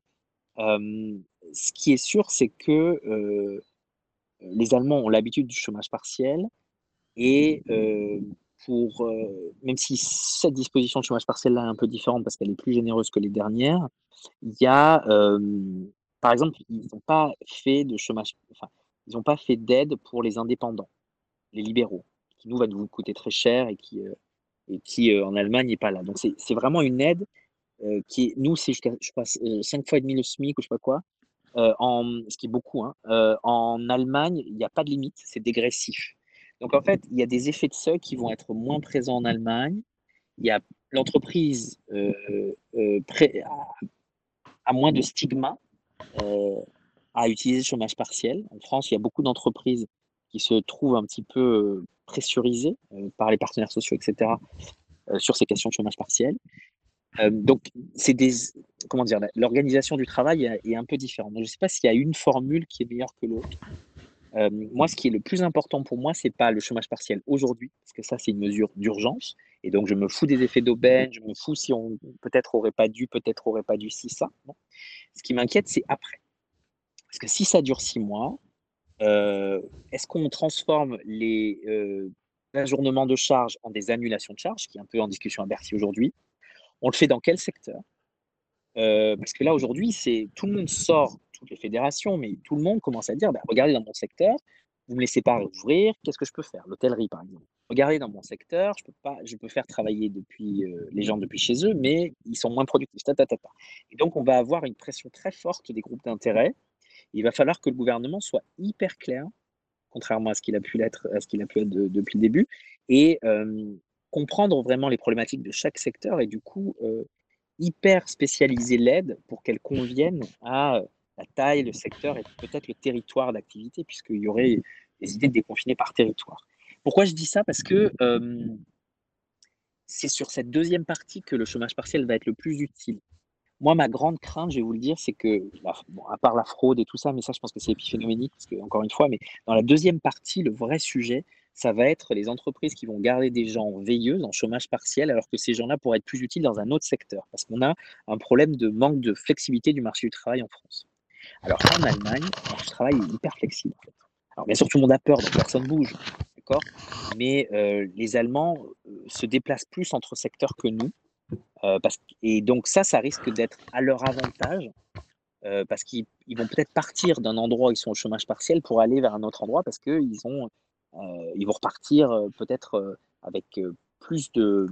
euh, ce qui est sûr, c'est que euh, les Allemands ont l'habitude du chômage partiel et pour, euh, même si cette disposition de chômage partiel-là est un peu différente parce qu'elle est plus généreuse que les dernières, il y a, euh, par exemple, ils n'ont pas fait de chômage, enfin, ils n'ont pas fait d'aide pour les indépendants, les libéraux, qui nous va nous coûter très cher et qui, euh, et qui en Allemagne n'est pas là. Donc c'est vraiment une aide qui est, nous, c'est jusqu'à, je crois, 5 fois et demi le SMIC ou je sais pas quoi, en, ce qui est beaucoup. Hein. en Allemagne, il n'y a pas de limite, c'est dégressif. Donc en fait, il y a des effets de seuil qui vont être moins présents en Allemagne. Il y a l'entreprise euh, euh, a, moins de stigma euh, à utiliser le chômage partiel. En France, il y a beaucoup d'entreprises qui se trouvent un petit peu pressurisées par les partenaires sociaux, etc., sur ces questions de chômage partiel. Donc, c'est des comment dire, l'organisation du travail est, un peu différente. je ne sais pas s'il y a une formule qui est meilleure que l'autre. Euh, moi, ce qui est le plus important pour moi, c'est pas le chômage partiel aujourd'hui, parce que ça, c'est une mesure d'urgence. Et donc, je me fous des effets d'aubaine, je me fous si on peut-être aurait pas dû, peut-être aurait pas dû, si ça. Ce qui m'inquiète, c'est après. Parce que si ça dure six mois, euh, est-ce qu'on transforme les euh, ajournements de charges en des annulations de charges, qui est un peu en discussion à Bercy aujourd'hui On le fait dans quel secteur? Parce que là, aujourd'hui, c'est tout le monde sort toutes les fédérations, mais tout le monde commence à dire bah, regardez dans mon secteur, vous ne me laissez pas ouvrir, qu'est-ce que je peux faire? L'hôtellerie, par exemple. Regardez dans mon secteur, je peux, pas, je peux faire travailler depuis, euh, les gens depuis chez eux, mais ils sont moins productifs. Et donc, on va avoir une pression très forte des groupes d'intérêt. Il va falloir que le gouvernement soit hyper clair, contrairement à ce qu'il a pu à ce qu'il a pu être depuis le début, et euh, comprendre vraiment les problématiques de chaque secteur et du coup euh, hyper spécialiser l'aide pour qu'elle convienne à la taille, le secteur et peut-être le territoire d'activité, puisqu'il y aurait des idées de déconfiner par territoire. Pourquoi je dis ça? Parce que euh, c'est sur cette deuxième partie que le chômage partiel va être le plus utile. Moi, ma grande crainte, je vais vous le dire, c'est que, à part la fraude et tout ça, mais ça, je pense que c'est épiphénoménique, encore une fois, mais dans la deuxième partie, le vrai sujet, ça va être les entreprises qui vont garder des gens veilleuses en chômage partiel, alors que ces gens-là pourraient être plus utiles dans un autre secteur, parce qu'on a un problème de manque de flexibilité du marché du travail en France. Alors en Allemagne, le travail est hyper flexible. Alors bien sûr, tout le monde a peur, donc personne bouge, d'accord? Mais euh, les Allemands euh, se déplacent plus entre secteurs que nous, euh, et donc ça, ça risque d'être à leur avantage, parce qu'ils vont peut-être partir d'un endroit où ils sont au chômage partiel pour aller vers un autre endroit, parce qu'ils ont, ils vont repartir peut-être avec plus de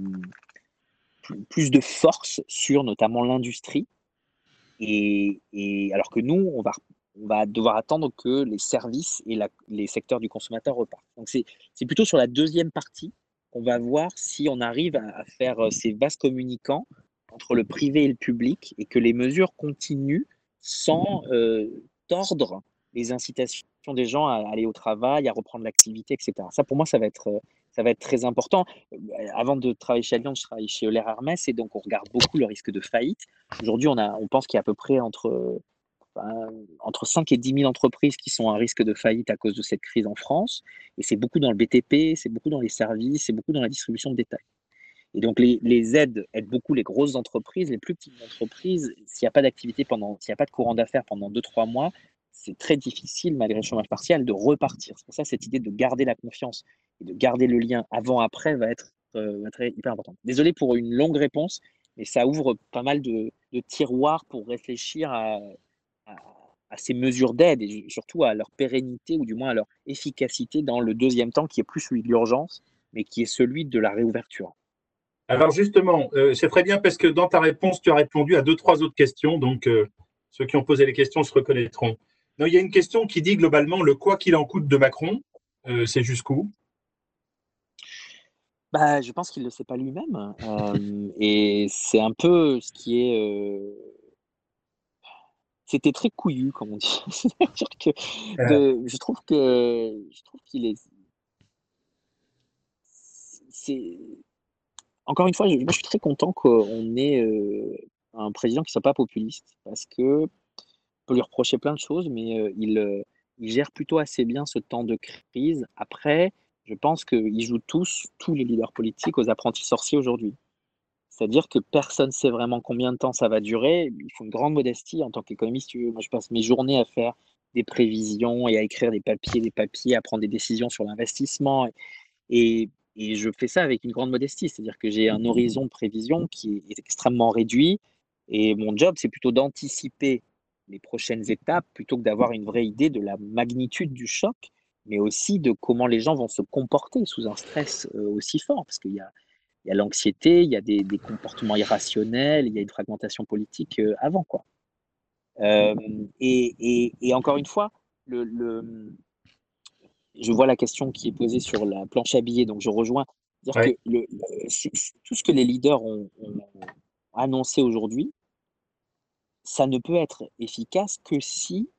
plus de force sur notamment l'industrie et, alors que nous, on va, on va devoir attendre que les services et les secteurs du consommateur repartent. Donc c'est plutôt sur la deuxième partie qu'on va voir si on arrive à, faire euh, ces vases communicants entre le privé et le public et que les mesures continuent sans euh, tordre les incitations des gens à aller au travail, à reprendre l'activité, etc. Ça, pour moi, ça va être, euh, ça va être très important. Euh, avant de travailler chez Allianz, je travaille chez Euler Hermès et donc on regarde beaucoup le risque de faillite. Aujourd'hui, on, on pense qu'il y a à peu près entre, entre 5 et 10 000 entreprises qui sont à risque de faillite à cause de cette crise en France. Et c'est beaucoup dans le BTP, c'est beaucoup dans les services, c'est beaucoup dans la distribution de détail. Et donc, les, les, aides aident beaucoup les grosses entreprises, les plus petites entreprises. S'il n'y a pas d'activité pendant, s'il n'y a pas de courant d'affaires pendant 2-3 mois, c'est très difficile, malgré le chômage partiel, de repartir. C'est pour ça cette idée de garder la confiance et de garder le lien avant-après va être, euh, hyper importante. Désolé pour une longue réponse, mais ça ouvre pas mal de, tiroirs pour réfléchir à, ces mesures d'aide et surtout à leur pérennité ou du moins à leur efficacité dans le deuxième temps qui est plus celui de l'urgence, mais qui est celui de la réouverture. Alors justement, euh, c'est très bien parce que dans ta réponse, tu as répondu à deux, trois autres questions. Donc, euh, ceux qui ont posé les questions se reconnaîtront. Non, il y a une question qui dit globalement le quoi qu'il en coûte de Macron, euh, c'est jusqu'où? Bah, Je pense qu'il ne le sait pas lui-même. et c'est un peu ce qui est c'était très couillu, comme on dit. que je trouve que je trouve qu'il est. C'est encore une fois, je, moi, je suis très content qu'on ait euh, un président qui soit pas populiste, parce que peut lui reprocher plein de choses, mais euh, il, euh, il gère plutôt assez bien ce temps de crise. Après, je pense qu'ils jouent tous, tous les leaders politiques, aux apprentis sorciers aujourd'hui. C'est-à-dire que personne ne sait vraiment combien de temps ça va durer. Il faut une grande modestie en tant qu'économiste. Moi, je passe mes journées à faire des prévisions et à écrire des papiers, des papiers, à prendre des décisions sur l'investissement. Et, je fais ça avec une grande modestie. C'est-à-dire que j'ai un horizon de prévision qui est extrêmement réduit. Et mon job, c'est plutôt d'anticiper les prochaines étapes plutôt que d'avoir une vraie idée de la magnitude du choc, mais aussi de comment les gens vont se comporter sous un stress euh, aussi fort. Parce qu'il y a il y a l'anxiété, il y a des, comportements irrationnels, il y a une fragmentation politique euh, avant. Quoi. Euh, et, encore une fois, le, je vois la question qui est posée sur la planche à billets, donc je rejoins. Dire que le, tout ce que les leaders ont, annoncé aujourd'hui, ça ne peut être efficace que si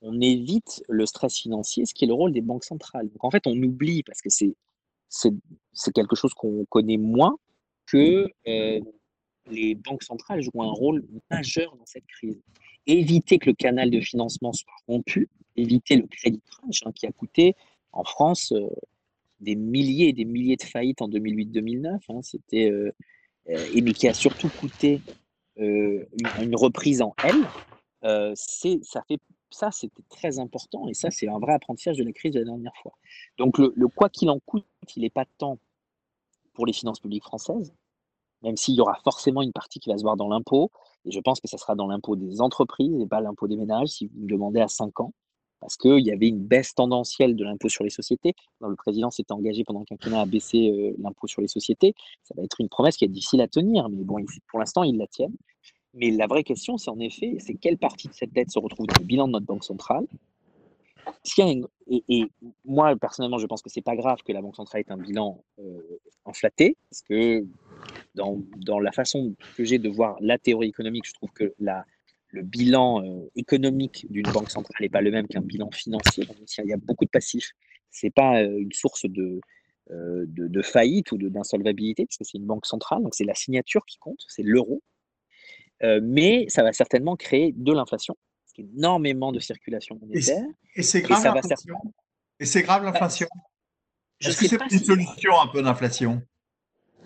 on évite le stress financier, ce qui est le rôle des banques centrales. Donc en fait, on oublie, parce que c'est quelque chose qu'on connaît moins que euh, les banques centrales jouent un rôle majeur dans cette crise. Éviter que le canal de financement soit rompu, éviter le crédit crunch hein, qui a coûté en France euh, des milliers et des milliers de faillites en 2008-2009. Hein, c'était euh, et mais qui a surtout coûté une, une, reprise en L. c'est ça fait ça, c'était très important et ça, c'est un vrai apprentissage de la crise de la dernière fois. Donc, le, quoi qu'il en coûte, il n'est pas tant pour les finances publiques françaises, même s'il y aura forcément une partie qui va se voir dans l'impôt. Et je pense que ça sera dans l'impôt des entreprises et pas l'impôt des ménages, si vous me demandez à 5 ans, parce qu'il y avait une baisse tendancielle de l'impôt sur les sociétés. le président s'était engagé pendant le quinquennat à baisser euh, l'impôt sur les sociétés. Ça va être une promesse qui est difficile à tenir, mais bon, pour l'instant, ils la tiennent. Mais la vraie question, c'est en effet, c'est quelle partie de cette dette se retrouve dans le bilan de notre banque centrale? Et, moi, personnellement, je pense que c'est pas grave que la Banque centrale ait un bilan euh, inflaté, parce que dans, dans, la façon que j'ai de voir la théorie économique, je trouve que la, le bilan euh, économique d'une banque centrale n'est pas le même qu'un bilan financier. Il y a beaucoup de passifs. C'est pas euh, une source de, de, de, faillite ou d'insolvabilité, parce que c'est une banque centrale, donc c'est la signature qui compte, c'est l'euro. Euh, mais ça va certainement créer de l'inflation, énormément de circulation monétaire. Et c'est grave l'inflation Et c'est grave l'inflation Est-ce que c'est une solution un peu d'inflation?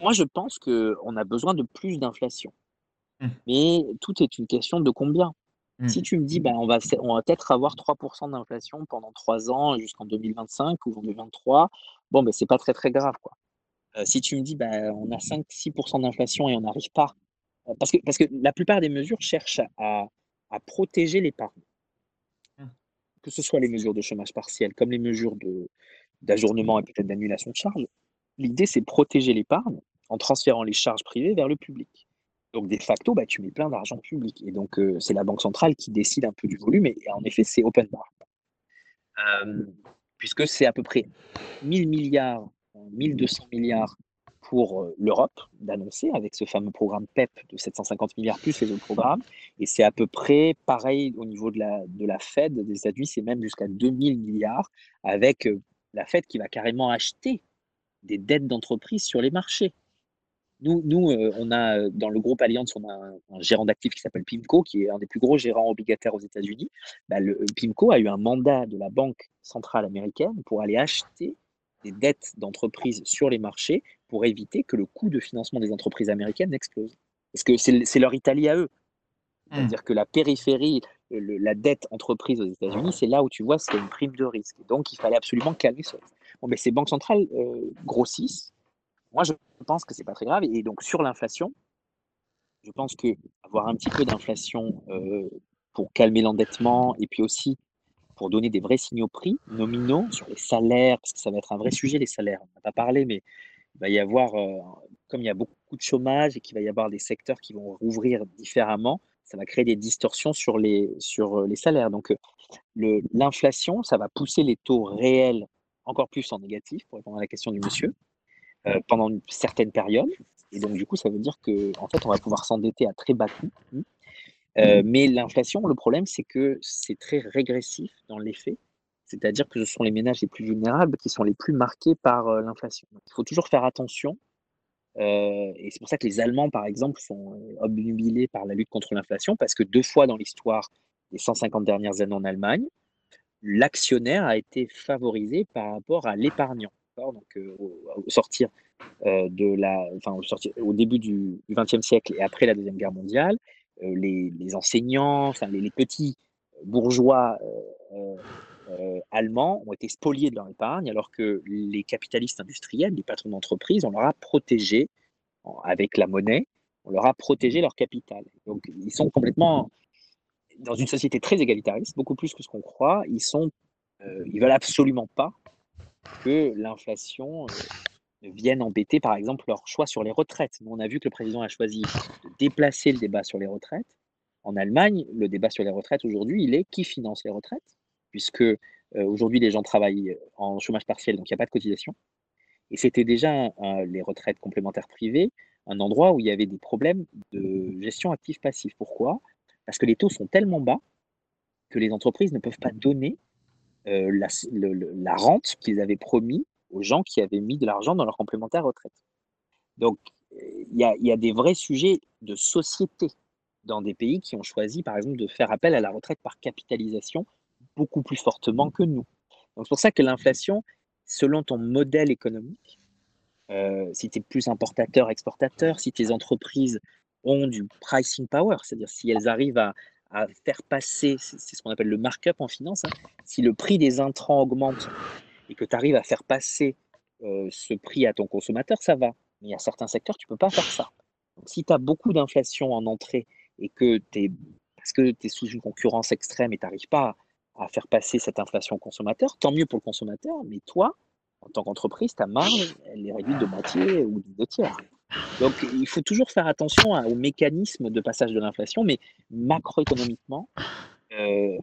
Moi, je pense qu'on a besoin de plus d'inflation. Hum. Mais tout est une question de combien. Hum. Si tu me dis, bah, on va, on va peut-être avoir 3% d'inflation pendant 3 ans jusqu'en 2025 ou en 2023, bon, ben, c'est pas très très grave. Quoi. Euh, si tu me dis, bah, on a 5-6% d'inflation et on n'arrive pas parce que, parce que la plupart des mesures cherchent à, à protéger l'épargne. Mmh. Que ce soit les mesures de chômage partiel, comme les mesures d'ajournement et peut-être d'annulation de charges, l'idée c'est protéger l'épargne en transférant les charges privées vers le public. Donc, de facto, bah, tu mets plein d'argent public. Et donc, euh, c'est la Banque centrale qui décide un peu du volume. Et, en effet, c'est open bar. Euh, puisque c'est à peu près 1000 milliards, 1200 milliards pour euh, l'Europe d'annoncer avec ce fameux programme PEP de 750 milliards plus les autres programmes. Et c'est à peu près pareil au niveau de la, de la Fed des États-Unis, c'est même jusqu'à 2000 milliards avec la Fed qui va carrément acheter des dettes d'entreprise sur les marchés. Nous, nous euh, on a dans le groupe Allianz, on a un, gérant d'actifs qui s'appelle PIMCO, qui est un des plus gros gérants obligataires aux États-Unis. Bah, le, PIMCO a eu un mandat de la Banque centrale américaine pour aller acheter des dettes d'entreprises sur les marchés pour éviter que le coût de financement des entreprises américaines explose. Parce que c'est leur Italie à eux. Hmm. C'est-à-dire que la périphérie, la dette entreprise aux États-Unis, c'est là où tu vois c'est une prime de risque. Donc il fallait absolument calmer ça. Bon, mais ces banques centrales euh, grossissent. Moi, je pense que c'est pas très grave. Et donc sur l'inflation, je pense que avoir un petit peu d'inflation euh, pour calmer l'endettement et puis aussi pour donner des vrais signaux prix nominaux sur les salaires, parce que ça va être un vrai sujet, les salaires. On n'a pas parlé, mais il va y avoir, euh, comme il y a beaucoup de chômage et qu'il va y avoir des secteurs qui vont rouvrir différemment, ça va créer des distorsions sur les, sur les salaires. Donc, l'inflation, ça va pousser les taux réels encore plus en négatif, pour répondre à la question du monsieur, pendant une certaine période. Et donc, du coup, ça veut dire qu'en en fait, on va pouvoir s'endetter à très bas coût. Mmh. mais l'inflation, le problème, c'est que c'est très régressif dans l'effet. C'est-à-dire que ce sont les ménages les plus vulnérables qui sont les plus marqués par l'inflation. Il faut toujours faire attention. et c'est pour ça que les Allemands, par exemple, sont obnubilés par la lutte contre l'inflation, parce que deux fois dans l'histoire des 150 dernières années en Allemagne, l'actionnaire a été favorisé par rapport à l'épargnant. Donc, au, sortir de la, enfin, au, début du XXe siècle et après la deuxième guerre mondiale, les, enseignants, enfin, les, petits bourgeois allemands ont été spoliés de leur épargne, alors que les capitalistes industriels, les patrons d'entreprise, on leur a protégé avec la monnaie, on leur a protégé leur capital. Donc, ils sont complètement dans une société très égalitariste, beaucoup plus que ce qu'on croit. Ils sont, ils veulent absolument pas que l'inflation euh, vienne embêter, par exemple, leur choix sur les retraites. on a vu que le président a choisi de déplacer le débat sur les retraites. En Allemagne, le débat sur les retraites aujourd'hui, il est qui finance les retraites, puisque euh, aujourd'hui les gens travaillent en chômage partiel, donc il n'y a pas de cotisation. Et c'était déjà les retraites complémentaires privées, un endroit où il y avait des problèmes de gestion active-passive. Pourquoi? Parce que les taux sont tellement bas que les entreprises ne peuvent pas donner euh, la, rente qu'ils avaient promis aux gens qui avaient mis de l'argent dans leur complémentaire retraite. Donc, il y, a, des vrais sujets de société dans des pays qui ont choisi, par exemple, de faire appel à la retraite par capitalisation beaucoup plus fortement que nous. Donc, c'est pour ça que l'inflation, selon ton modèle économique, euh, si tu es plus importateur, exportateur, si tes entreprises ont du pricing power, c'est-à-dire si elles arrivent à, à faire passer, c'est ce qu'on appelle le markup en finance, hein. si le prix des intrants augmente et que tu arrives à faire passer euh, ce prix à ton consommateur, ça va. Mais il y a certains secteurs, tu ne peux pas faire ça. Donc, si tu as beaucoup d'inflation en entrée et que tu es, parce que tu es sous une concurrence extrême et tu n'arrives pas à, faire passer cette inflation au consommateur, tant mieux pour le consommateur, mais toi, en tant qu'entreprise, ta marge, elle est réduite de moitié ou de deux tiers. Donc, il faut toujours faire attention au mécanisme de passage de l'inflation, mais macroéconomiquement, euh,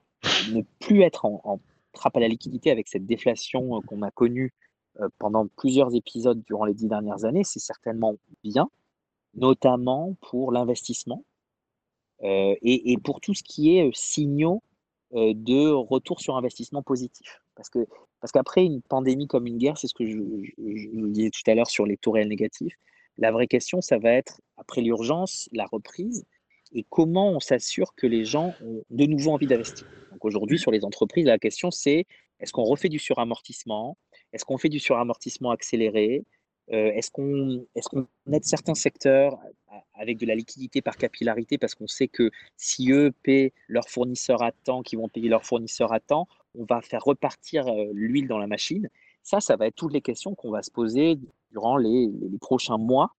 ne plus être en, trappe à la liquidité avec cette déflation euh, qu'on a connue euh, pendant plusieurs épisodes durant les dix dernières années, c'est certainement bien, notamment pour l'investissement et, pour tout ce qui est signaux de retour sur investissement positif. Parce que parce qu'après une pandémie comme une guerre, c'est ce que je, je, disais tout à l'heure sur les taux réels négatifs, la vraie question, ça va être, après l'urgence, la reprise, et comment on s'assure que les gens ont de nouveau envie d'investir? Donc aujourd'hui, sur les entreprises, la question, c'est est-ce qu'on refait du suramortissement? Est-ce qu'on fait du suramortissement accéléré? Euh, Est-ce qu'on aide certains secteurs avec de la liquidité par capillarité parce qu'on sait que si eux paient leurs fournisseurs à temps, qui vont payer leurs fournisseurs à temps, on va faire repartir euh, l'huile dans la machine? Ça, ça va être toutes les questions qu'on va se poser durant les, prochains mois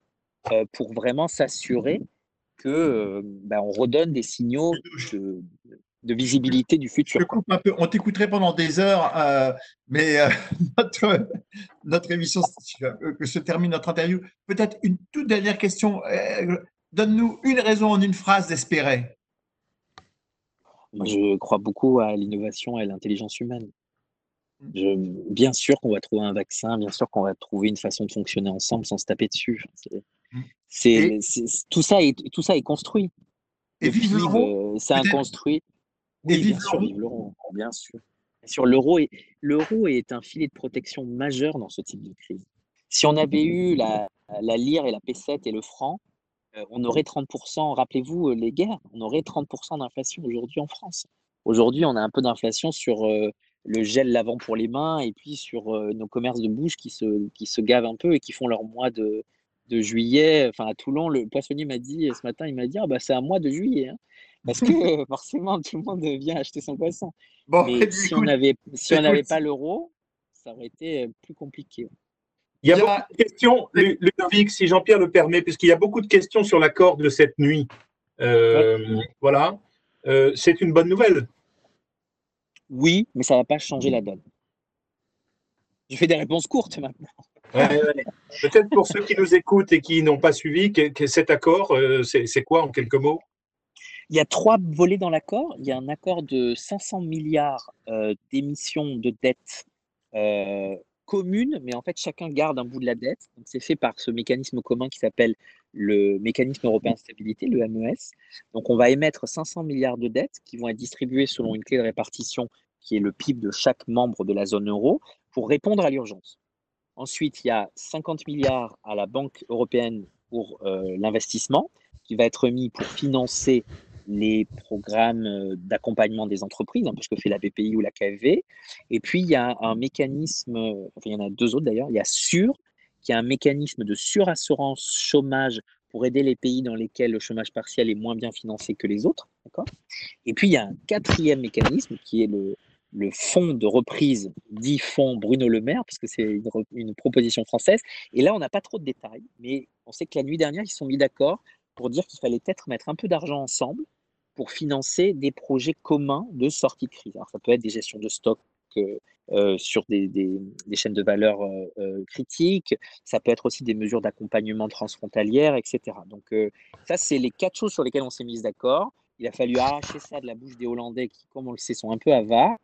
euh, pour vraiment s'assurer que euh, ben, on redonne des signaux de, visibilité du futur. Je coupe un peu. On t'écouterait pendant des heures, euh, mais notre, notre, émission que se termine notre interview. Peut-être une toute dernière question. Donne-nous une raison en une phrase d'espérer. je crois beaucoup à l'innovation et à l'intelligence humaine bien sûr qu'on va trouver un vaccin, bien sûr qu'on va trouver une façon de fonctionner ensemble sans se taper dessus. C'est, tout, ça est, tout ça est construit. Et vive l'euro euh, C'est un construit. Oui, et bien sûr, vive l'euro, bien sûr. Sur l'euro, est, l'euro est un filet de protection majeur dans ce type de crise. Si on avait eu la, la lire et la pesette et le franc, euh, on aurait 30%, rappelez-vous euh, les guerres, on aurait 30% d'inflation aujourd'hui en France. Aujourd'hui, on a un peu d'inflation sur le gel lavant pour les mains et puis sur euh, nos commerces de bouche qui se, qui se gavent un peu et qui font leur mois de, de juillet. Enfin, à Toulon, le poissonnier m'a dit ce matin, il m'a dit ah, bah, c'est un mois de juillet. Hein. parce que forcément, tout le monde vient acheter son poisson. Mais si on n'avait si pas l'euro, ça aurait été euh, plus compliqué. Il y a beaucoup de questions, Ludovic, si Jean-Pierre le permet, puisqu'il y a beaucoup de questions sur l'accord de cette nuit. Euh, voilà. c'est une bonne nouvelle. Oui, mais ça ne va pas changer la donne. Je fais des réponses courtes maintenant. Peut-être pour ceux qui nous écoutent et qui n'ont pas suivi, que, cet accord, euh, c'est quoi en quelques mots? Il y a trois volets dans l'accord. Il y a un accord de 500 milliards euh, d'émissions de dettes euh, communes, mais en fait chacun garde un bout de la dette. C'est fait par ce mécanisme commun qui s'appelle le mécanisme européen de stabilité, le MES. Donc on va émettre 500 milliards de dettes qui vont être distribuées selon une clé de répartition qui est le PIB de chaque membre de la zone euro pour répondre à l'urgence. Ensuite, il y a 50 milliards à la Banque européenne pour euh, l'investissement, qui va être mis pour financer les programmes euh, d'accompagnement des entreprises, un peu ce que fait la BPI ou la KfW. Et puis, il y a un mécanisme, enfin, il y en a deux autres d'ailleurs, il y a SUR, qui est un mécanisme de surassurance chômage pour aider les pays dans lesquels le chômage partiel est moins bien financé que les autres. Et puis, il y a un quatrième mécanisme qui est le, le fonds de reprise dit fonds Bruno Le Maire, puisque c'est une, proposition française. Et là, on n'a pas trop de détails, mais on sait que la nuit dernière, ils se sont mis d'accord pour dire qu'il fallait peut-être mettre un peu d'argent ensemble pour financer des projets communs de sortie de crise. Alors, ça peut être des gestions de stock euh, euh, sur des, chaînes de valeur euh, critiques, ça peut être aussi des mesures d'accompagnement transfrontalière, etc. Donc, ça, c'est les quatre choses sur lesquelles on s'est mis d'accord. Il a fallu arracher ça de la bouche des Hollandais qui, comme on le sait, sont un peu avares.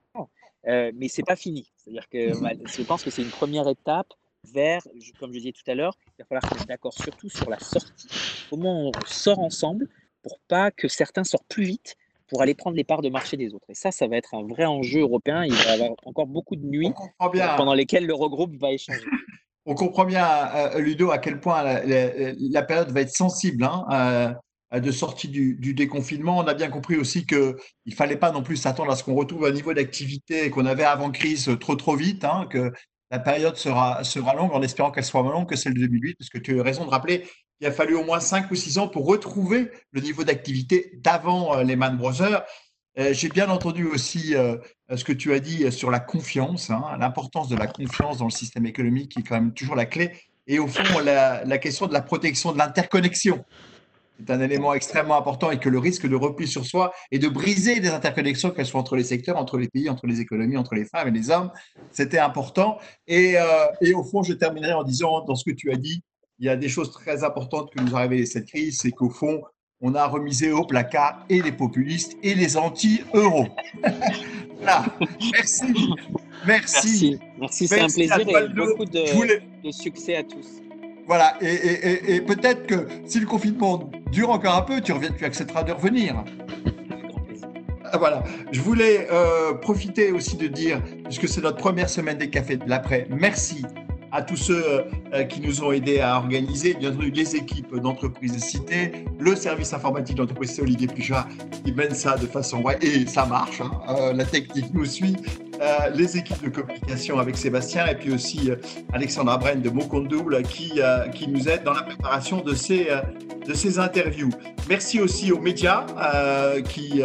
Mais c'est pas fini. C'est-à-dire que je pense que c'est une première étape vers, comme je disais tout à l'heure, il va falloir qu'on soit d'accord surtout sur la sortie. Comment on sort ensemble pour pas que certains sortent plus vite pour aller prendre les parts de marché des autres. Et ça, ça va être un vrai enjeu européen. Il va y avoir encore beaucoup de nuits pendant lesquelles l'Eurogroupe va échanger. On comprend bien, euh, Ludo, à quel point la, période va être sensible. Hein, de sortie du, déconfinement. On a bien compris aussi qu'il ne fallait pas non plus s'attendre à ce qu'on retrouve un niveau d'activité qu'on avait avant crise trop trop vite, hein, que la période sera, sera longue en espérant qu'elle soit moins longue que celle de 2008, parce que tu as raison de rappeler qu'il a fallu au moins 5 ou 6 ans pour retrouver le niveau d'activité d'avant euh, les Man Brothers. Euh, j'ai bien entendu aussi ce que tu as dit sur la confiance, hein, l'importance de la confiance dans le système économique qui est quand même toujours la clé, et au fond la question de la protection de l'interconnexion c'est un élément extrêmement important et que le risque de repli sur soi et de briser des interconnexions, qu'elles soient entre les secteurs, entre les pays, entre les économies, entre les femmes et les hommes, c'était important. Et, euh, et, au fond, je terminerai en disant, dans ce que tu as dit, il y a des choses très importantes que nous a révélé cette crise, c'est qu'au fond, on a remisé au placard et les populistes et les anti-euros. voilà. Merci. Merci. Merci, c'est un plaisir et beaucoup de succès à tous. Voilà, et, peut-être que si le confinement dure encore un peu, tu, reviens, tu accepteras de revenir. Ah, voilà, je voulais euh, profiter aussi de dire, puisque c'est notre première semaine des cafés de l'après, merci à tous ceux euh, qui nous ont aidés à organiser, bien entendu les équipes d'entreprise citées, le service informatique d'entreprise c'est Olivier Puchat qui mène ça de façon et ça marche, hein. euh, la technique nous suit, euh, les équipes de communication avec Sébastien et puis aussi Alexandra Bren de Mokondo qui, qui nous aide dans la préparation de ces, de ces interviews. Merci aussi aux médias qui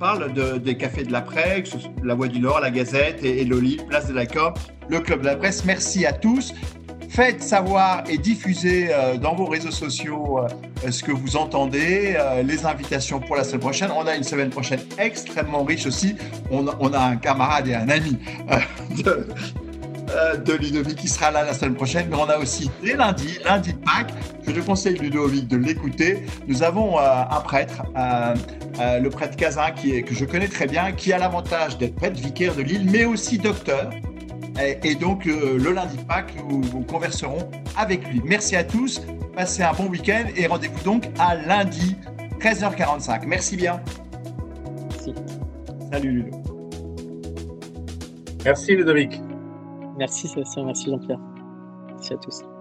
parlent de, des cafés de l'après, La Voix du Nord, La Gazette et, et Loli, Place de la Corde le Club de la Presse. Merci à tous. Faites savoir et diffusez euh, dans vos réseaux sociaux euh, ce que vous entendez, euh, les invitations pour la semaine prochaine. On a une semaine prochaine extrêmement riche aussi. On a, un camarade et un ami de, de, Ludovic qui sera là la semaine prochaine, mais on a aussi dès lundi, lundi de Pâques, je te conseille Ludovic de l'écouter. Nous avons un prêtre, le prêtre Cazin, qui est, que je connais très bien, qui a l'avantage d'être prêtre vicaire de Lille, mais aussi docteur. Et, donc, euh, le lundi de Pâques, nous, converserons avec lui. Merci à tous, passez un bon week-end et rendez-vous donc à lundi, 13h45. Merci bien. Merci. Salut Ludo. Merci Ludovic. Merci Sébastien, merci Jean-Pierre. Merci à tous.